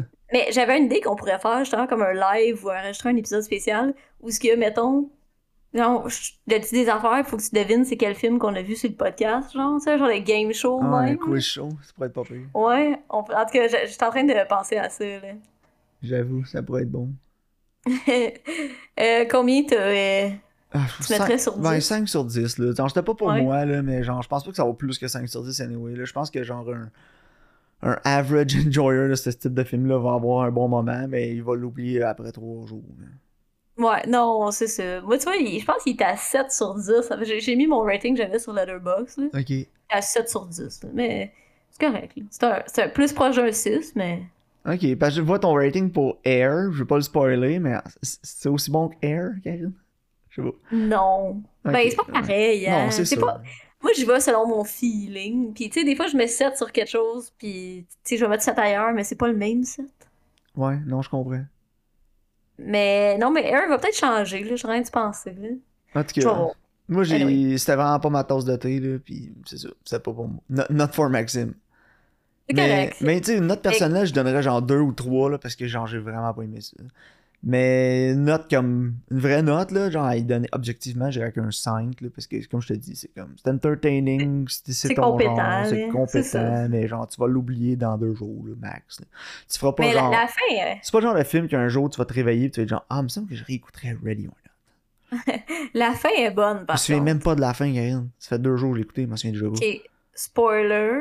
[SPEAKER 1] Mais j'avais une idée qu'on pourrait faire, justement, comme un live ou enregistrer un épisode spécial où ce qu'il y a, mettons, genre, je te dis des affaires, il faut que tu devines c'est quel film qu'on a vu sur le podcast, genre, tu sais, genre les game shows,
[SPEAKER 2] Ah, un
[SPEAKER 1] même.
[SPEAKER 2] quiz show, ça pourrait être pas pire.
[SPEAKER 1] Ouais, on- en tout cas, je- j'étais en train de penser à ça, là.
[SPEAKER 2] J'avoue, ça pourrait être bon.
[SPEAKER 1] Euh, combien t'as. euh,
[SPEAKER 2] Ah,
[SPEAKER 1] Tu mettrais sur 10?
[SPEAKER 2] Ben, 5 sur 10, là. Genre, c'était pas pour
[SPEAKER 1] Ouais.
[SPEAKER 2] moi, là, mais genre, je pense pas que ça vaut plus que 5 sur 10 anyway, là. Je pense que genre un, un average enjoyer de ce type de film-là va avoir un bon moment, mais il va l'oublier après 3 jours. là.
[SPEAKER 1] Ouais, non, c'est ça. Moi, tu vois, je pense qu'il était à 7 sur 10. Ça fait- J'ai mis mon rating que j'avais sur Letterboxd, là,
[SPEAKER 2] Ok.
[SPEAKER 1] à 7 sur 10. là. Mais c'est correct. C'est un, plus proche d'un 6, mais.
[SPEAKER 2] Ok, parce que je vois ton rating pour Air, je vais pas le spoiler, mais c'est aussi bon que Air, Karine? Je sais pas.
[SPEAKER 1] Non. Ben, c'est pas pareil, hein.
[SPEAKER 2] Non, c'est
[SPEAKER 1] pas... Moi, j'y vais selon mon feeling. Puis, tu sais, des fois, je mets 7 sur quelque chose, puis, tu sais, je vais mettre 7 ailleurs, mais c'est pas le même 7.
[SPEAKER 2] Ouais, non, je comprends.
[SPEAKER 1] Mais, non, mais Air va peut-être changer, là. Je rien de penser, là.
[SPEAKER 2] En tout cas, moi, j'ai...
[SPEAKER 1] Anyway.
[SPEAKER 2] c'était vraiment pas ma tasse de thé, là, pis c'est ça, c'était pas pour moi. Not, not for Maxime.
[SPEAKER 1] C'est
[SPEAKER 2] Mais,
[SPEAKER 1] correct.
[SPEAKER 2] mais tu sais, une note personnelle, je donnerais genre deux ou trois, là, parce que genre, j'ai vraiment pas aimé ça. Mais une note comme. Une vraie note, là, genre, y donner objectivement, j'irais qu'un 5, là, parce que, comme je te dis, c'est comme. C'est entertaining, c'est ton
[SPEAKER 1] compétent,
[SPEAKER 2] c'est compétent, mais genre, tu vas l'oublier dans deux jours, là, max. là. Tu feras pas
[SPEAKER 1] Mais la,
[SPEAKER 2] genre.
[SPEAKER 1] la fin, euh,
[SPEAKER 2] C'est pas le genre de film qu'un jour tu vas te réveiller et tu vas être genre, ah, il me semble que je réécouterais Ready or Not.
[SPEAKER 1] la fin est bonne,
[SPEAKER 2] Je me
[SPEAKER 1] par
[SPEAKER 2] souviens même pas de la fin, Karine. Ça fait deux jours que je écouté, je m'en souviens déjà.
[SPEAKER 1] Ok, spoiler.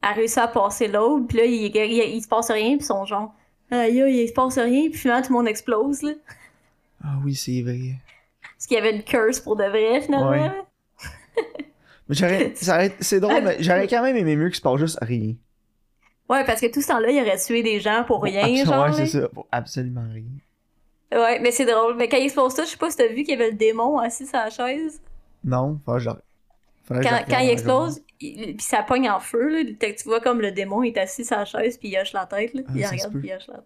[SPEAKER 1] A réussi à passer l'autre, puis là, il, il, il se passe rien, puis sont genre, aïe, aïe, il se passe rien, puis finalement, tout le monde explose, là.
[SPEAKER 2] Ah oui, c'est vrai.
[SPEAKER 1] Parce qu'il y avait une curse pour de vrai, finalement.
[SPEAKER 2] Ouais. Mais j'aurais, c'est drôle, mais j'aurais quand même aimé mieux qu'il se passe juste rien.
[SPEAKER 1] Ouais, parce que tout ce temps-là, il aurait tué des gens pour rien, genre.
[SPEAKER 2] Ouais, c'est ça, pour absolument rien.
[SPEAKER 1] Ouais, mais c'est drôle. Mais quand il explose ça, je sais pas si t'as vu qu'il y avait le démon assis sur la chaise.
[SPEAKER 2] Non, faudrait que
[SPEAKER 1] Quand, quand il explose, puis ça pogne en feu, là. Que tu vois comme le démon est assis sur la chaise, puis il hoche la tête, là.
[SPEAKER 2] Ah,
[SPEAKER 1] il regarde, puis il hoche la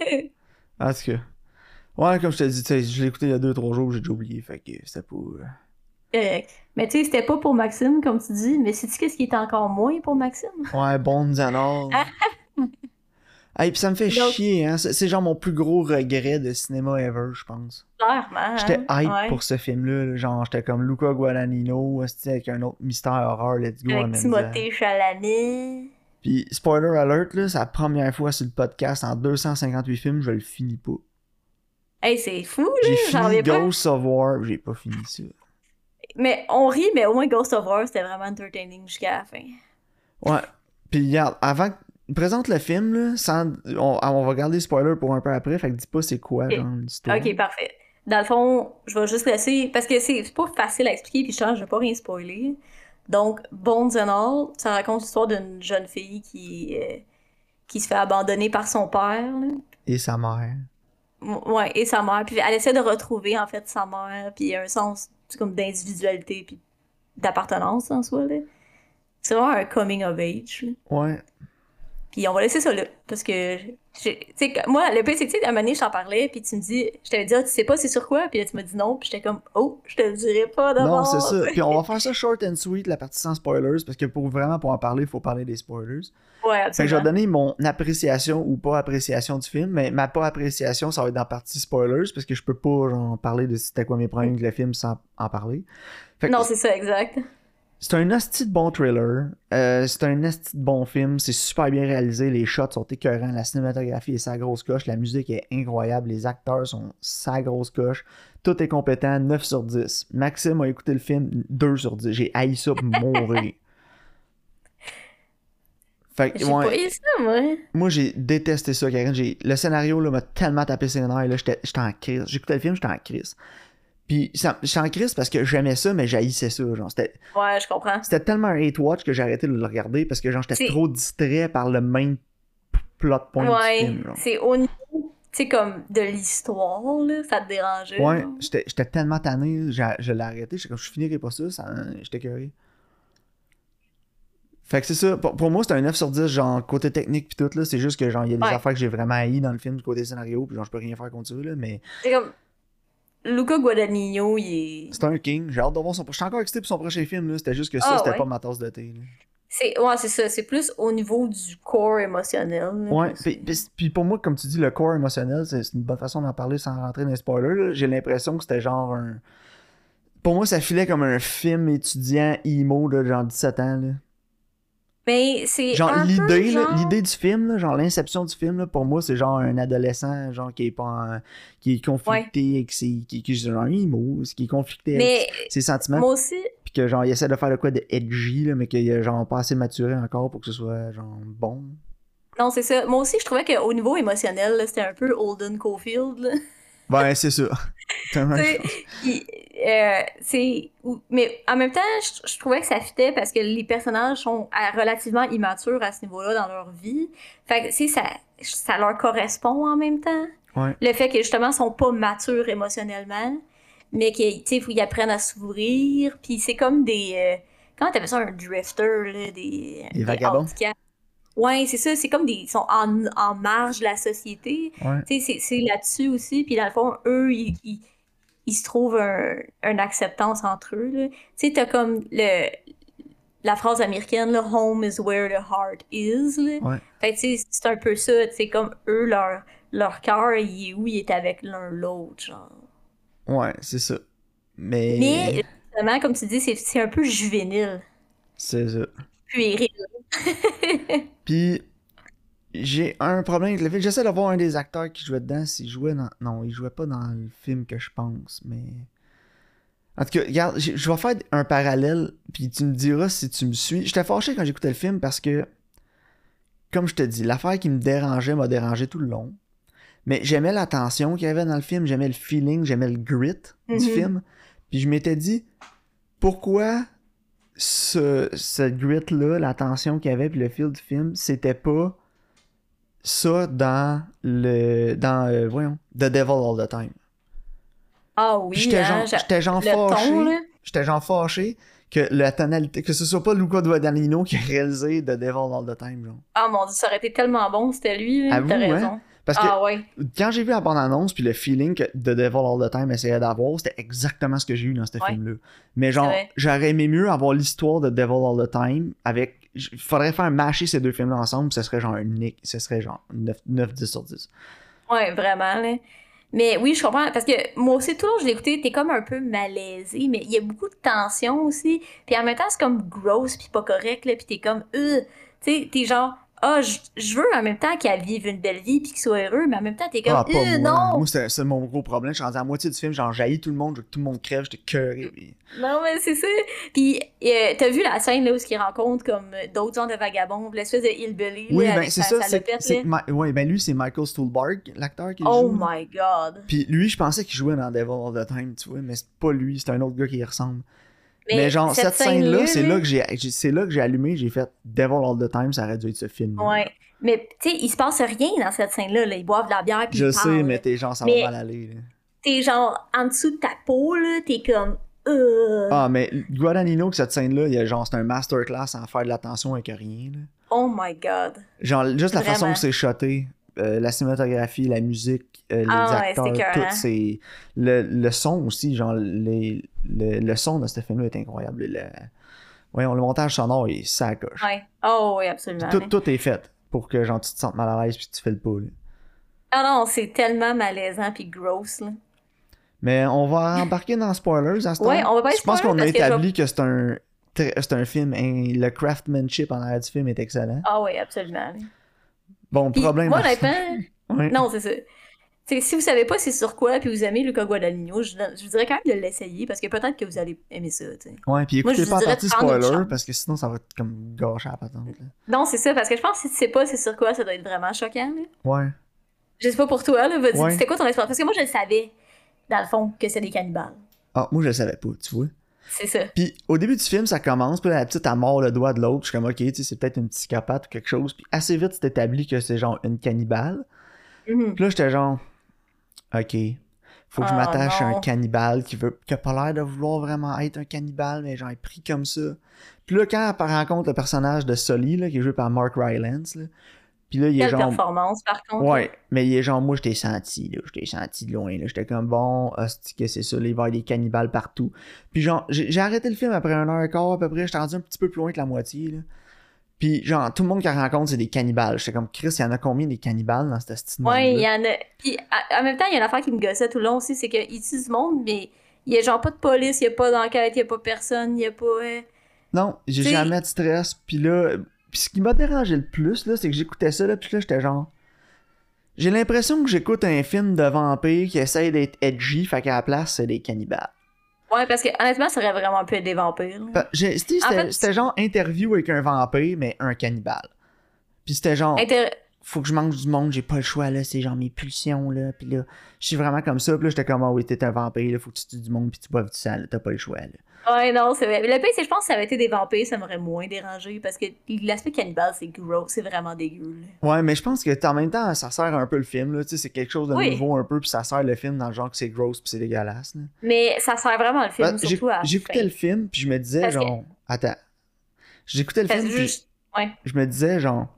[SPEAKER 1] tête.
[SPEAKER 2] tout cas. Ouais, comme je te dis, tu sais, je l'ai écouté il y a deux, trois jours, j'ai déjà oublié, fait que c'était pas. euh.
[SPEAKER 1] Mais tu sais, c'était pas pour Maxime, comme tu dis, mais sais-tu qu'est-ce qui était encore moins pour Maxime?
[SPEAKER 2] Ouais, and all. Hey, pis ça me fait
[SPEAKER 1] Donc-
[SPEAKER 2] chier, hein. C'est genre mon plus gros regret de cinéma ever, je pense.
[SPEAKER 1] Clairement.
[SPEAKER 2] J'étais
[SPEAKER 1] hein?
[SPEAKER 2] hype
[SPEAKER 1] Ouais.
[SPEAKER 2] pour ce film-là. là. Genre, j'étais comme Luca Guadagnino, avec un autre mystère horreur, let's go.
[SPEAKER 1] Avec. Timothée Chalamet.
[SPEAKER 2] Puis, spoiler alert, là, c'est la première fois sur le podcast en 258 films, je le finis pas.
[SPEAKER 1] Hey, c'est fou, là.
[SPEAKER 2] J'ai fini
[SPEAKER 1] pas.
[SPEAKER 2] Ghost of War, j'ai pas fini ça.
[SPEAKER 1] Mais on rit, mais au moins Ghost of War, c'était vraiment entertaining jusqu'à la fin.
[SPEAKER 2] Ouais. Puis, regarde, avant que. Présente le film, là, sans... on, on va regarder les spoilers pour un peu après, fait que dis pas c'est quoi,
[SPEAKER 1] Ok.
[SPEAKER 2] genre, l'histoire.
[SPEAKER 1] Ok, parfait. Dans le fond, je vais juste laisser. Parce que c'est pas facile à expliquer, puis je je vais pas rien spoiler. Donc, Bones and All, ça raconte l'histoire d'une jeune fille qui, euh, qui se fait abandonner par son père. là.
[SPEAKER 2] Et sa mère.
[SPEAKER 1] Ouais, et sa mère. Puis elle essaie de retrouver, en fait, sa mère. Puis un sens comme d'individualité, puis d'appartenance en soi. là. C'est vraiment un coming of age. là.
[SPEAKER 2] Ouais.
[SPEAKER 1] Puis on va laisser ça là. Parce que, tu sais, moi, le pire, c'est que, tu sais, à un moment donné, je t'en parlais, puis tu me dis, je t'avais dit, ah, tu sais pas c'est sur quoi? Puis là, tu m'as dit non, puis j'étais comme, oh, je te le dirai pas
[SPEAKER 2] Non,
[SPEAKER 1] d'abord.
[SPEAKER 2] c'est ça. Puis on va faire ça short and sweet, la partie sans spoilers, parce que pour vraiment pour en parler, il faut parler des spoilers.
[SPEAKER 1] Ouais,
[SPEAKER 2] Fait que je vais
[SPEAKER 1] absolument.
[SPEAKER 2] donner mon appréciation ou pas appréciation du film, mais ma pas appréciation, ça va être dans la partie spoilers, parce que je peux pas genre, parler de c'était quoi mes problèmes avec le film sans en parler. Fait que
[SPEAKER 1] Non, c'est ça, exact.
[SPEAKER 2] C'est un asti de bon thriller, euh, c'est un asti de bon film, c'est super bien réalisé, les shots sont écœurants, la cinématographie est sa grosse coche, la musique est incroyable, les acteurs sont sa grosse coche, tout est compétent, 9 sur 10. Maxime a écouté le film 2 sur 10, j'ai haï ça pour mourir. Fait que, ouais,
[SPEAKER 1] pas eu ça, moi.
[SPEAKER 2] moi j'ai détesté ça, Karine. Le scénario m'a tellement tapé ses nerfs, j'étais en crise. J'écoutais le film, j'étais en crise. Puis en crise parce que j'aimais ça, mais j'haïssais ça. Genre, c'était,
[SPEAKER 1] Ouais, je comprends.
[SPEAKER 2] c'était tellement un hate watch que j'ai arrêté de le regarder parce que genre, j'étais trop distrait par le même p- plot point du
[SPEAKER 1] Ouais,
[SPEAKER 2] film. genre.
[SPEAKER 1] c'est au niveau, comme de l'histoire, là, ça te dérangeait.
[SPEAKER 2] Ouais, j'étais, tellement tanné, je l'ai arrêté. Comme, je finirai pas ça, ça j'étais curé. Fait que c'est ça. Pour, pour moi, c'est un 9 sur 10, genre, côté technique pis tout, là. C'est juste que, genre, il y a des
[SPEAKER 1] Ouais.
[SPEAKER 2] affaires que j'ai vraiment haï dans le film du côté scénario, pis genre, je peux rien faire contre ça, là. Mais
[SPEAKER 1] C'est comme. Luca Guadagnino, il est.
[SPEAKER 2] c'est un king. J'ai hâte de voir son. Je suis encore excité pour son prochain film, là. C'était juste que ça,
[SPEAKER 1] Ah,
[SPEAKER 2] c'était
[SPEAKER 1] ouais.
[SPEAKER 2] pas ma tasse de thé, là.
[SPEAKER 1] C'est... Ouais, c'est ça. C'est plus au niveau du corps émotionnel. là,
[SPEAKER 2] Ouais, pis pour moi, comme tu dis, le corps émotionnel, c'est c'est une bonne façon d'en parler sans rentrer dans les spoilers. là. J'ai l'impression que c'était genre un. Pour moi, ça filait comme un film étudiant emo de genre 17 ans. Là.
[SPEAKER 1] Mais c'est.
[SPEAKER 2] Genre l'idée,
[SPEAKER 1] genre-
[SPEAKER 2] l'idée du film, là, genre l'inception du film, là, pour moi, c'est genre un adolescent genre qui est pas en- qui est conflicté avec ses. qui, qui est genre qui est conflicté avec ses sentiments.
[SPEAKER 1] moi aussi,
[SPEAKER 2] Puis que genre il essaie de faire de quoi de edgy, là, mais qu'il est genre pas assez maturé encore pour que ce soit genre bon.
[SPEAKER 1] non, c'est ça. Moi aussi, je trouvais qu'au niveau émotionnel, c'était un peu Holden Caulfield. là.
[SPEAKER 2] Ouais, c'est ça.
[SPEAKER 1] Il- euh, c'est mais en même temps je, je trouvais que ça fitait parce que les personnages sont euh, relativement immatures à ce niveau-là dans leur vie fait que ça ça leur correspond en même temps
[SPEAKER 2] Ouais.
[SPEAKER 1] le fait que justement ils sont pas matures émotionnellement mais qu'ils faut qu'ils apprennent à s'ouvrir puis c'est comme des euh, comment t'appelles ça un drifter là des
[SPEAKER 2] Des vagabonds.
[SPEAKER 1] handicaps. ouais c'est ça c'est comme des ils sont en, en marge de la société
[SPEAKER 2] Ouais.
[SPEAKER 1] c'est- c'est là-dessus aussi. Puis dans le fond, eux, ils, ils, ils se trouvent un, une acceptance entre eux. Tu sais, t'as comme le, la phrase américaine, là, Home is where the heart is.
[SPEAKER 2] Ouais.
[SPEAKER 1] Fait tu sais, c'est un peu ça. Sais, comme eux, leur, leur cœur, il est où? Il est avec l'un l'autre, genre.
[SPEAKER 2] Ouais, c'est ça. Mais.
[SPEAKER 1] Mais, justement, comme tu dis, c'est c'est un peu juvénile.
[SPEAKER 2] C'est ça.
[SPEAKER 1] Puéril.
[SPEAKER 2] Puis, j'ai un problème avec le film. J'essaie de voir un des acteurs qui jouait dedans. S'il jouait dans. Non, il jouait pas dans le film que je pense, mais. En tout cas, regarde, je vais faire un parallèle, puis tu me diras si tu me suis. J'étais fâché quand j'écoutais le film parce que, comme je te dis, l'affaire qui me dérangeait m'a dérangé tout le long. Mais j'aimais la tension qu'il y avait dans le film, j'aimais le feeling, j'aimais le grit du
[SPEAKER 1] Mhm.
[SPEAKER 2] film. Puis je m'étais dit, pourquoi ce, ce grit-là, la tension qu'il y avait, puis le feel du film, c'était pas ça dans le. dans. euh, voyons, The Devil All the Time.
[SPEAKER 1] Ah oui,
[SPEAKER 2] J'étais
[SPEAKER 1] hein,
[SPEAKER 2] genre, j'étais genre fâché. J'étais genre fâché que la tonalité. que ce soit pas Luca Guadagnino qui a réalisé The Devil All the Time, genre.
[SPEAKER 1] Ah mon dieu, ça aurait été tellement bon, c'était lui. T'as
[SPEAKER 2] hein?
[SPEAKER 1] raison.
[SPEAKER 2] Parce que
[SPEAKER 1] Ah ouais.
[SPEAKER 2] quand j'ai vu la bande-annonce puis le feeling que The Devil All the Time essayait d'avoir, c'était exactement ce que j'ai eu dans ce
[SPEAKER 1] Ouais.
[SPEAKER 2] film-là. Mais genre, j'aurais aimé mieux avoir l'histoire de Devil All the Time avec. Il faudrait faire matcher ces deux films-là ensemble, ce serait genre un nick. Ce serait genre 9, 9 10 sur 10.
[SPEAKER 1] Ouais, vraiment, là. Mais oui, je comprends. Parce que moi aussi, tout le je l'ai écouté, t'es comme un peu malaisé, mais il y a beaucoup de tension aussi. Puis en même temps, c'est comme gross puis pas correct, là. Puis t'es comme, euh, tu sais, t'es genre, ah, je- je veux en même temps qu'elle vive une belle vie puis qu'il soit heureux, mais en même temps, t'es comme,
[SPEAKER 2] Ah, pas
[SPEAKER 1] euh,
[SPEAKER 2] moi.
[SPEAKER 1] non!
[SPEAKER 2] Moi, c'est mon gros problème. Je suis rendu à la moitié du film, genre, jaillis tout le monde, je veux que tout le monde crève, j'étais cœuré. puis-
[SPEAKER 1] Non, mais c'est ça. Puis euh, t'as vu la scène, là, où il rencontre comme euh, d'autres genres de vagabonds, l'espèce de hillbilly,
[SPEAKER 2] Oui,
[SPEAKER 1] là,
[SPEAKER 2] ben c'est ça. C'est, ouais, ben lui, c'est Michael Stuhlbarg, l'acteur qui
[SPEAKER 1] Oh
[SPEAKER 2] joue.
[SPEAKER 1] my god.
[SPEAKER 2] Puis lui, je pensais qu'il jouait dans Devil All the Time, tu vois, mais c'est pas lui, c'est un autre gars qui y ressemble. Mais, genre, cette, scène-là, c'est là que j'ai, c'est là que j'ai allumé, j'ai fait Devil All the Time, ça aurait dû être ce film.
[SPEAKER 1] Ouais. Mais, tu sais, il se passe rien dans cette scène-là. Là. Ils boivent de la bière puis
[SPEAKER 2] Je
[SPEAKER 1] ils
[SPEAKER 2] sais,
[SPEAKER 1] parlent.
[SPEAKER 2] mais t'es genre, ça
[SPEAKER 1] Mais-
[SPEAKER 2] va mal aller.
[SPEAKER 1] T'es genre en dessous de ta peau, là. T'es comme. Euh...
[SPEAKER 2] Ah, mais Guadagnino, cette scène-là, il y a genre, c'est un masterclass en faire de l'attention avec rien. Là.
[SPEAKER 1] Oh my god.
[SPEAKER 2] Genre, juste la façon que c'est shoté, euh, la cinématographie, la musique, euh, les
[SPEAKER 1] Ah
[SPEAKER 2] acteurs, tout, c'est... Le, le son aussi, genre, les, le, le son de ce film-là est incroyable. Le, voyons, le montage sonore est sacoche.
[SPEAKER 1] Ouais. Oh oui, absolument.
[SPEAKER 2] Tout, tout est fait pour que, genre, tu te sentes mal à l'aise puis tu fais le pas.
[SPEAKER 1] Ah non, c'est tellement malaisant puis gross, là.
[SPEAKER 2] Mais on va embarquer dans spoilers à ce
[SPEAKER 1] Ouais,
[SPEAKER 2] temps.
[SPEAKER 1] on va pas
[SPEAKER 2] Je pense qu'on a
[SPEAKER 1] que
[SPEAKER 2] établi que c'est un... C'est un film, hein, le craftsmanship en arrière du film est excellent.
[SPEAKER 1] Ah oui, absolument.
[SPEAKER 2] Bon,
[SPEAKER 1] Puis,
[SPEAKER 2] problème.
[SPEAKER 1] moi, honnêtement,
[SPEAKER 2] Ouais.
[SPEAKER 1] non, c'est ça. T'sais, si vous savez pas c'est sur quoi, puis vous aimez Luca Guadagnino, je, je vous dirais quand même de l'essayer, parce que peut-être que vous allez aimer ça, tu sais.
[SPEAKER 2] Ouais, puis
[SPEAKER 1] Moi, je
[SPEAKER 2] écoutez pas
[SPEAKER 1] de
[SPEAKER 2] spoiler, parce que sinon ça va être comme gâcher la patente. là.
[SPEAKER 1] Non, c'est ça, parce que je pense que si tu sais pas c'est sur quoi, ça doit être vraiment choquant, là.
[SPEAKER 2] Ouais.
[SPEAKER 1] Je sais pas pour toi, là, vas-y,
[SPEAKER 2] Ouais.
[SPEAKER 1] c'était quoi ton expérience? Parce que moi, je le savais, dans le fond, que c'est des cannibales.
[SPEAKER 2] Ah, moi je le savais pas, tu vois.
[SPEAKER 1] C'est ça.
[SPEAKER 2] Puis au début du film, ça commence, puis la petite elle mord le doigt de l'autre, je suis comme ok, tu sais, c'est peut-être une psychopathe ou quelque chose. Puis assez vite, c'est établi que c'est genre une cannibale.
[SPEAKER 1] Mhm.
[SPEAKER 2] Puis là, j'étais genre ok. Faut que je
[SPEAKER 1] Oh,
[SPEAKER 2] m'attache à un cannibale qui veut qui a pas l'air de vouloir vraiment être un cannibale, mais genre il est pris comme ça. Puis là, quand elle rencontre le personnage de Sully, là, qui est joué par Mark Rylance, là, puis là, il est
[SPEAKER 1] Quelle
[SPEAKER 2] genre.
[SPEAKER 1] performance, par contre.
[SPEAKER 2] Ouais, mais il est genre, moi, je t'ai senti, là. Je t'ai senti de loin, là. J'étais comme, bon, hostie, que c'est ça, là, il va y avoir des cannibales partout. Puis genre, j'ai arrêté le film après un heure et quart, à peu près. J'étais rendu un petit peu plus loin que la moitié, là. Puis genre, tout le monde qu'elle rencontre, c'est des cannibales. J'étais comme, Chris, il y en a combien des cannibales dans cette style
[SPEAKER 1] Ouais, il y en a. Puis en même temps, il y a une affaire qui me gossait tout le long aussi, c'est qu'il tue du monde, mais il y a genre pas de police, il y a pas d'enquête, il y a pas personne, il y a pas. euh,
[SPEAKER 2] Non, j'ai jamais de stress. Puis là, puis ce qui m'a dérangé le plus, là, c'est que j'écoutais ça, là, puis là, j'étais genre... J'ai l'impression que j'écoute un film de vampire qui essaye d'être edgy, fait qu'à la place, c'est des cannibales.
[SPEAKER 1] Ouais, parce que honnêtement, ça aurait vraiment pu être des vampires.
[SPEAKER 2] C'était genre interview avec un vampire, mais un cannibale. Puis c'était genre,
[SPEAKER 1] Inter-
[SPEAKER 2] faut que je mange du monde, j'ai pas le choix, là, c'est genre mes pulsions, là. Puis là, je suis vraiment comme ça. Puis là, j'étais comme, ah oui, t'es un vampire, là, faut que tu tues du monde, puis tu boives du sang, là, t'as pas le choix, là.
[SPEAKER 1] Ouais, non, c'est vrai. Le pire, c'est que je pense que ça avait été des vampires, ça m'aurait moins dérangé, parce que l'aspect cannibale, c'est gros, c'est vraiment dégueu. là.
[SPEAKER 2] Ouais, mais je pense que en même temps, ça sert un peu le film, là. Tu sais, c'est quelque chose de
[SPEAKER 1] Oui.
[SPEAKER 2] nouveau un peu, puis ça sert le film dans le genre que c'est gross, puis c'est dégueulasse, là.
[SPEAKER 1] Mais ça sert vraiment le film,
[SPEAKER 2] Ben,
[SPEAKER 1] surtout à.
[SPEAKER 2] J'écoutais le film, puis je me disais,
[SPEAKER 1] Parce que-
[SPEAKER 2] genre, attends. J'écoutais le
[SPEAKER 1] Parce
[SPEAKER 2] film,
[SPEAKER 1] juste- Ouais.
[SPEAKER 2] je me disais, genre,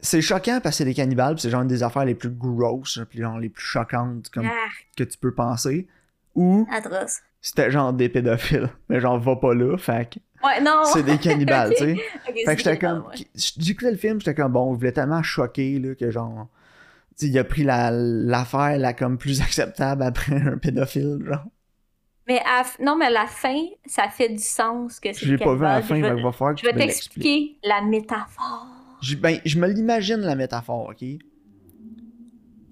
[SPEAKER 2] c'est choquant parce que c'est des cannibales, c'est genre une des affaires les plus grosses, puis genre les plus choquantes comme
[SPEAKER 1] Ah,
[SPEAKER 2] que tu peux penser. Ou
[SPEAKER 1] atroce.
[SPEAKER 2] c'était genre des pédophiles. Mais genre, va pas là, fait que
[SPEAKER 1] Ouais, non.
[SPEAKER 2] c'est des cannibales, tu sais. Fait
[SPEAKER 1] c'est
[SPEAKER 2] que j'étais comme.
[SPEAKER 1] ouais.
[SPEAKER 2] J'écoutais le film, j'étais comme, bon, il voulait tellement choquer, là, que genre. Tu sais, il a pris la- l'affaire, la comme plus acceptable après un pédophile, genre.
[SPEAKER 1] Mais à non, mais à la fin, ça fait du sens que c'est
[SPEAKER 2] J'ai
[SPEAKER 1] des
[SPEAKER 2] pas vu à la fin,
[SPEAKER 1] je
[SPEAKER 2] va, falloir que
[SPEAKER 1] Je vais t'expliquer la métaphore.
[SPEAKER 2] Je- Ben, je me l'imagine la métaphore, ok?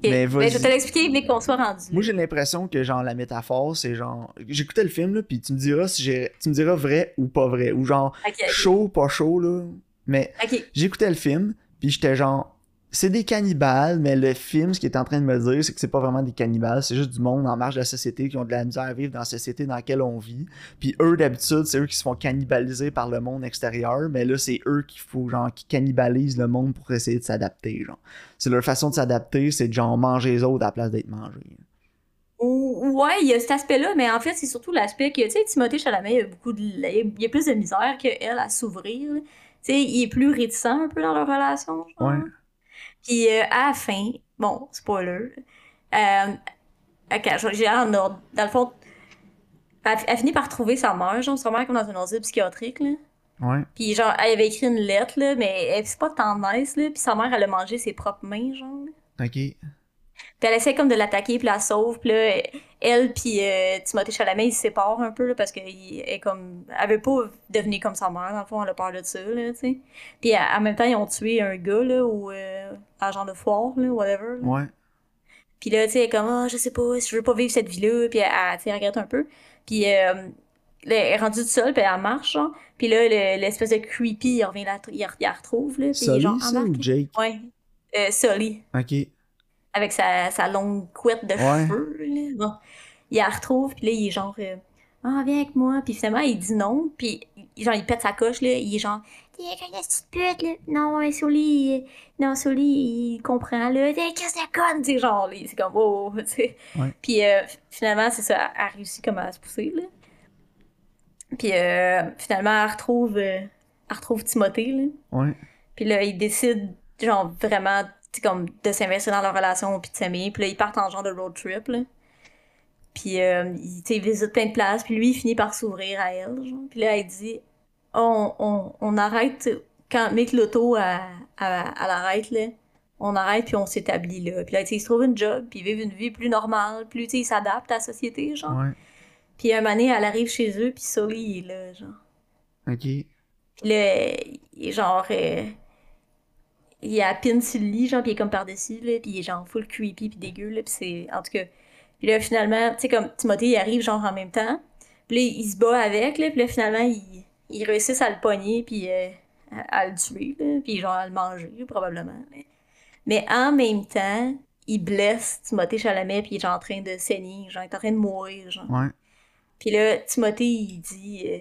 [SPEAKER 2] Mais
[SPEAKER 1] ben, je vais te l'expliquer dès qu'on soit rendu.
[SPEAKER 2] Moi, j'ai l'impression que, genre, la métaphore, c'est genre. J'écoutais le film, là, puis tu me diras si j'ai. Tu me diras vrai ou pas vrai. Ou genre,
[SPEAKER 1] Ok, ok.
[SPEAKER 2] chaud, pas chaud, là. Mais j'écoutais le film, puis j'étais genre. C'est des cannibales, mais le film, ce qu'il est en train de me dire, c'est que c'est pas vraiment des cannibales, c'est juste du monde en marge de la société qui ont de la misère à vivre dans la société dans laquelle on vit. Puis eux, d'habitude, c'est eux qui se font cannibaliser par le monde extérieur, mais là, c'est eux qu'il faut, genre, qui cannibalisent le monde pour essayer de s'adapter, genre. C'est leur façon de s'adapter, c'est de genre manger les autres à la place d'être mangés.
[SPEAKER 1] Ou- Ouais, il y a cet aspect-là, mais en fait, c'est surtout l'aspect que, tu sais, Timothée Chalamet, il y a beaucoup de... Il y a plus de misère qu'elle à s'ouvrir. Tu sais, il est plus réticent un peu dans leur relation. genre.
[SPEAKER 2] Ouais.
[SPEAKER 1] Puis euh, à la fin, bon, spoiler, euh, ok, j'ai en ordre. Dans le fond, elle, elle finit par trouver sa mère, genre, sa mère comme dans un asile psychiatrique, là.
[SPEAKER 2] Ouais.
[SPEAKER 1] Puis genre, elle avait écrit une lettre, là, mais elle- c'est pas tant nice, là. Puis sa mère, elle a mangé ses propres mains, genre.
[SPEAKER 2] Ok.
[SPEAKER 1] Puis elle essaie comme de l'attaquer, puis la sauve. Puis là, elle puis euh, Timothée Chalamet, ils se séparent un peu, là, parce qu'elle est comme... Elle veut pas devenir comme sa mère, dans le fond, elle a peur de ça, là, tu sais. Puis en même temps, ils ont tué un gars, là, au euh, agent de foire, là, whatever. là.
[SPEAKER 2] Ouais.
[SPEAKER 1] Puis là, tu sais, elle est comme, ah, je sais pas, je veux pas vivre cette vie-là. Puis elle, regrette un peu. Puis euh, là, elle est rendue toute seule, puis elle marche, genre. Puis là, le- l'espèce de creepy, il revient la, il, il la retrouve, là. Puis
[SPEAKER 2] Sully,
[SPEAKER 1] genre,
[SPEAKER 2] ça, ou. Jake?
[SPEAKER 1] Ouais. Euh, Sully
[SPEAKER 2] Ok.
[SPEAKER 1] Avec sa, sa longue couette de
[SPEAKER 2] Ouais.
[SPEAKER 1] cheveux. Là. Bon. Il la retrouve, puis là, il est genre euh, Ah, viens avec moi. Puis finalement, il dit non, puis il- genre, il pète sa coche, là. Il est genre T'es qu'une petite pute, là. Non, Sully, euh, non, Sully, il comprend, là. T'es qu'est-ce que conne, tu genre, là, c'est comme Oh, tu sais.
[SPEAKER 2] Ouais.
[SPEAKER 1] Puis euh, finalement, c'est ça, elle a réussi comme à se pousser, là. Puis euh, finalement, elle retrouve, euh, elle retrouve Timothée, là.
[SPEAKER 2] Ouais.
[SPEAKER 1] Puis là, ils décident, genre, vraiment, comme, de s'investir dans leur relation puis de s'aimer. Puis là, ils partent en genre de road trip, là. Puis, euh, ils, visitent plein de places. Puis lui, il finit par s'ouvrir à elle, genre. Puis là, elle dit, on, on, on arrête, quand, que l'auto, elle, elle arrête, là on arrête puis on s'établit là. Puis là, ils se trouvent une job, puis ils vivent une vie plus normale, plus, tu sais, ils s'adaptent à la société, genre.
[SPEAKER 2] Ouais.
[SPEAKER 1] Puis un moment donné, elle arrive chez eux, puis Sully, il est là, genre.
[SPEAKER 2] Ok.
[SPEAKER 1] Puis là, il est genre... euh, il a la pine sur le lit, genre, puis il est comme par-dessus, là, puis il est genre full creepy puis dégueu, là, puis c'est... En tout cas... Puis là, finalement, tu sais, comme Timothée, il arrive genre en même temps, puis là, il se bat avec, là, puis là, finalement, il, il réussit à le pogner, puis euh, à, à le tuer, là, puis genre à le manger, probablement. Mais en même temps, il blesse Timothée Chalamet, puis il est genre en train de saigner, genre, il est en train de mourir, genre.
[SPEAKER 2] Ouais.
[SPEAKER 1] Puis là, Timothée, il dit, euh,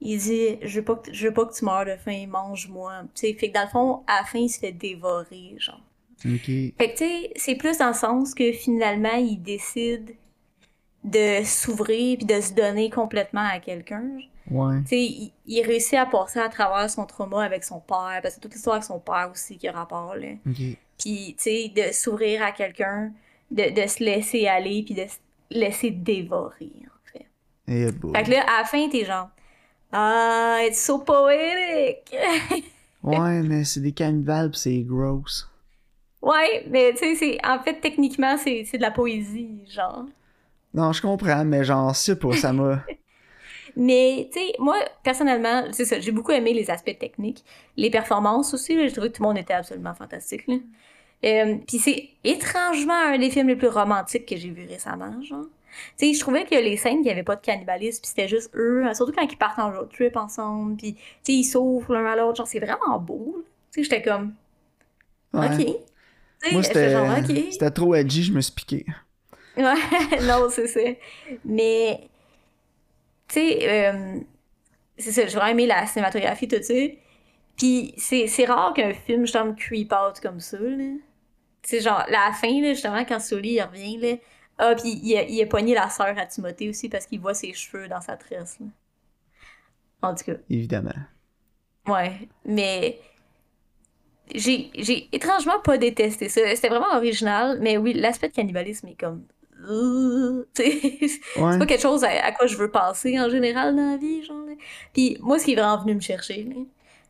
[SPEAKER 1] il dit, je veux pas que, je veux pas que tu meurs de faim, mange-moi. Tu sais, fait que dans le fond, à la fin, il se fait dévorer, genre. Fait que tu sais, c'est plus dans le sens que finalement, il décide de s'ouvrir puis de se donner complètement à quelqu'un.
[SPEAKER 2] Ouais.
[SPEAKER 1] Tu sais, il, il réussit à passer à travers son trauma avec son père, parce que c'est toute l'histoire avec son père aussi qui a rapport, là.
[SPEAKER 2] Ok.
[SPEAKER 1] Puis, tu sais, de s'ouvrir à quelqu'un, de, de se laisser aller puis de se laisser dévorer, en fait.
[SPEAKER 2] Eh.
[SPEAKER 1] Fait que là, à la fin, t'es genre, ah, it's so poetic!
[SPEAKER 2] Ouais, mais c'est des cannibales pis c'est gross.
[SPEAKER 1] ouais, mais tu sais, c'est, en fait, techniquement, c'est, de la poésie, genre.
[SPEAKER 2] Non, je comprends, mais genre, c'est pas, ça m'a.
[SPEAKER 1] Mais, tu sais, moi, personnellement, c'est ça, j'ai beaucoup aimé les aspects techniques. Les performances aussi, là, je trouvais que tout le monde était absolument fantastique, là. Euh, Puis c'est étrangement un des films les plus romantiques que j'ai vu récemment, genre. Tu sais, je trouvais que les scènes, il y avait pas de cannibalisme, puis c'était juste eux, surtout quand ils partent en road trip ensemble, puis tu sais, ils s'ouvrent l'un à l'autre, genre, c'est vraiment beau. Tu sais, j'étais comme,
[SPEAKER 2] Ouais.
[SPEAKER 1] ok.
[SPEAKER 2] Moi,
[SPEAKER 1] j'étais
[SPEAKER 2] c'était. trop edgy, je me suis piqué.
[SPEAKER 1] Ouais, non, c'est ça. Mais, tu sais, euh, c'est ça, j'ai vraiment aimé la cinématographie, tout ça. Puis c'est c'est rare qu'un film, genre, me creep out comme ça, là. Tu sais, genre, la fin, là, justement, quand Sully, il revient, là. Ah, puis il a, il a pogné la sœur à Timothée aussi parce qu'il voit ses cheveux dans sa tresse, là. En tout cas,
[SPEAKER 2] Évidemment.
[SPEAKER 1] ouais. Mais j'ai j'ai étrangement pas détesté ça. C'était vraiment original, mais oui, l'aspect de cannibalisme est comme... c'est pas quelque chose à, à quoi je veux passer en général dans la vie, genre. Puis moi, ce qui est vraiment venu me chercher, là,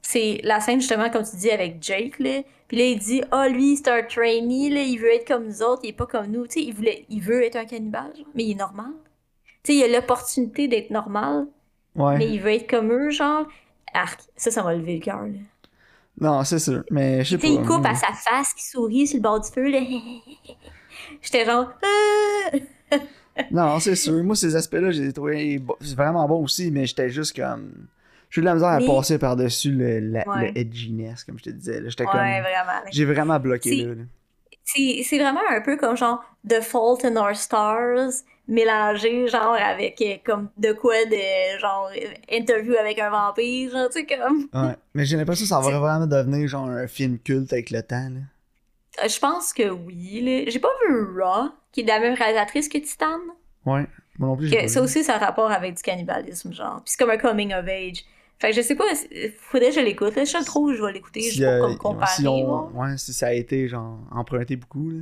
[SPEAKER 1] c'est la scène justement, comme tu dis, avec Jake, là. Puis là, il dit, ah, lui, c'est un trainee, là, il veut être comme nous autres, il est pas comme nous. Tu sais, il, voulait, il veut être un cannibale, genre, mais il est normal. Tu sais, il a l'opportunité d'être normal,
[SPEAKER 2] Ouais.
[SPEAKER 1] mais il veut être comme eux, genre. Arc, ça, ça m'a levé le cœur, là.
[SPEAKER 2] Non, c'est sûr. Mais je sais pas.
[SPEAKER 1] il coupe à sa face, qui sourit sur le bord du feu, là. J'étais genre, ah!
[SPEAKER 2] Non, c'est sûr. Moi, ces aspects-là, j'ai trouvé bo- vraiment bon aussi, mais j'étais juste comme. J'ai eu de la misère à passer par-dessus le, la-
[SPEAKER 1] Ouais.
[SPEAKER 2] le edginess, comme je te disais. J'étais
[SPEAKER 1] Ouais,
[SPEAKER 2] comme.
[SPEAKER 1] vraiment.
[SPEAKER 2] J'ai vraiment bloqué là. là.
[SPEAKER 1] C'est vraiment un peu comme genre The Fault in Our Stars mélangé genre avec euh, comme de quoi de genre interview avec un vampire, genre tu sais comme.
[SPEAKER 2] Ouais. Mais j'ai l'impression que ça va vraiment devenir genre un film culte avec le temps. Là.
[SPEAKER 1] Euh, Je pense que oui. J'ai pas vu Raw, qui est de la même réalisatrice que Titan.
[SPEAKER 2] Ouais. Moi non plus,
[SPEAKER 1] Que
[SPEAKER 2] pas
[SPEAKER 1] ça
[SPEAKER 2] vu.
[SPEAKER 1] aussi, ça a rapport avec du cannibalisme, genre. Puis c'est comme un coming of age. Fait que je sais pas, faudrait que je l'écoute. Je trop où je vais l'écouter,
[SPEAKER 2] Si,
[SPEAKER 1] juste pour
[SPEAKER 2] euh,
[SPEAKER 1] comme comparer.
[SPEAKER 2] si on- ouais, si ça a été genre emprunté beaucoup. Là.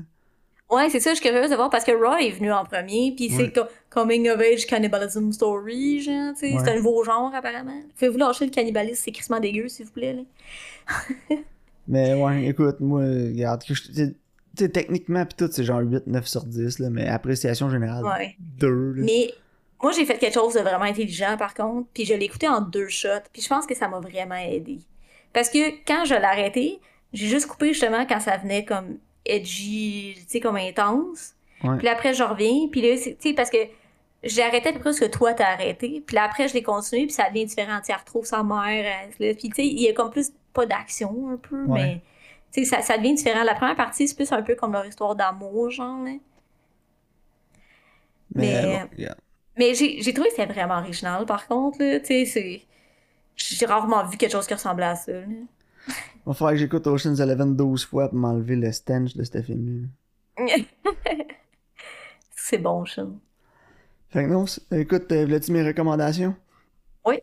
[SPEAKER 1] Ouais, c'est ça, je suis curieuse de voir parce que Raw est venu en premier, puis c'est
[SPEAKER 2] Ouais.
[SPEAKER 1] Coming of Age Cannibalism Story, genre, tu sais, c'est un nouveau genre apparemment. Pouvez-vous lâcher le cannibalisme, c'est crissement dégueu, s'il vous plaît, là?
[SPEAKER 2] Mais ouais, écoute, moi, regarde, tu techniquement, pis tout, c'est genre 8, 9 sur 10, là, mais appréciation générale,
[SPEAKER 1] Ouais.
[SPEAKER 2] 2. Là.
[SPEAKER 1] Mais moi, j'ai fait quelque chose de vraiment intelligent, par contre, puis je l'ai écouté en deux shots, puis je pense que ça m'a vraiment aidé. Parce que quand je l'ai arrêté, j'ai juste coupé justement quand ça venait comme edgy, tu sais, comme intense.
[SPEAKER 2] Ouais.
[SPEAKER 1] Puis après, je reviens, puis là, tu sais, parce que j'ai arrêté à peu près ce que toi t'as arrêté, puis là, après, je l'ai continué, puis ça devient différent. Tu sais, elle retrouve sa mère, puis tu sais, il y a comme plus, pas d'action un peu,
[SPEAKER 2] Ouais.
[SPEAKER 1] mais tu sais, ça, ça devient différent. La première partie, c'est plus un peu comme leur histoire d'amour, genre, là.
[SPEAKER 2] mais,
[SPEAKER 1] mais-
[SPEAKER 2] bon, regarde.
[SPEAKER 1] Mais j'ai trouvé que c'était vraiment original, par contre. J'ai rarement vu quelque chose qui ressemblait à ça, là.
[SPEAKER 2] Va falloir que j'écoute Ocean's Eleven 12 fois pour m'enlever le stench de ce film
[SPEAKER 1] C'est bon, Sean.
[SPEAKER 2] Fait que non, écoute, euh, voulais-tu mes recommandations?
[SPEAKER 1] Oui.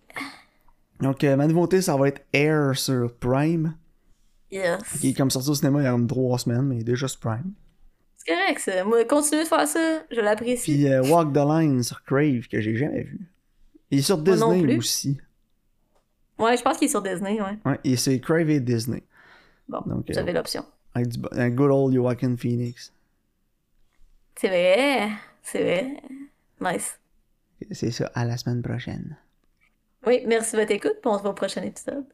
[SPEAKER 2] Donc, euh, ma nouveauté, ça va être Air sur Prime.
[SPEAKER 1] Yes.
[SPEAKER 2] Qui est comme sorti au cinéma il y a comme trois semaines, mais déjà sur Prime.
[SPEAKER 1] C'est correct, ça. Moi, continuez de faire ça. Je l'apprécie.
[SPEAKER 2] Puis euh, Walk the Line sur Crave, que j'ai jamais vu. Il est sur Disney aussi.
[SPEAKER 1] Ouais, je pense qu'il est sur Disney, ouais.
[SPEAKER 2] Ouais, et c'est Crave et Disney.
[SPEAKER 1] Bon,
[SPEAKER 2] Donc,
[SPEAKER 1] vous
[SPEAKER 2] euh,
[SPEAKER 1] avez l'option.
[SPEAKER 2] Avec du, un good old Joaquin Phoenix.
[SPEAKER 1] C'est vrai. C'est vrai. Nice.
[SPEAKER 2] C'est ça, à la semaine prochaine.
[SPEAKER 1] Oui, merci de votre écoute, puis on se voit au prochain épisode.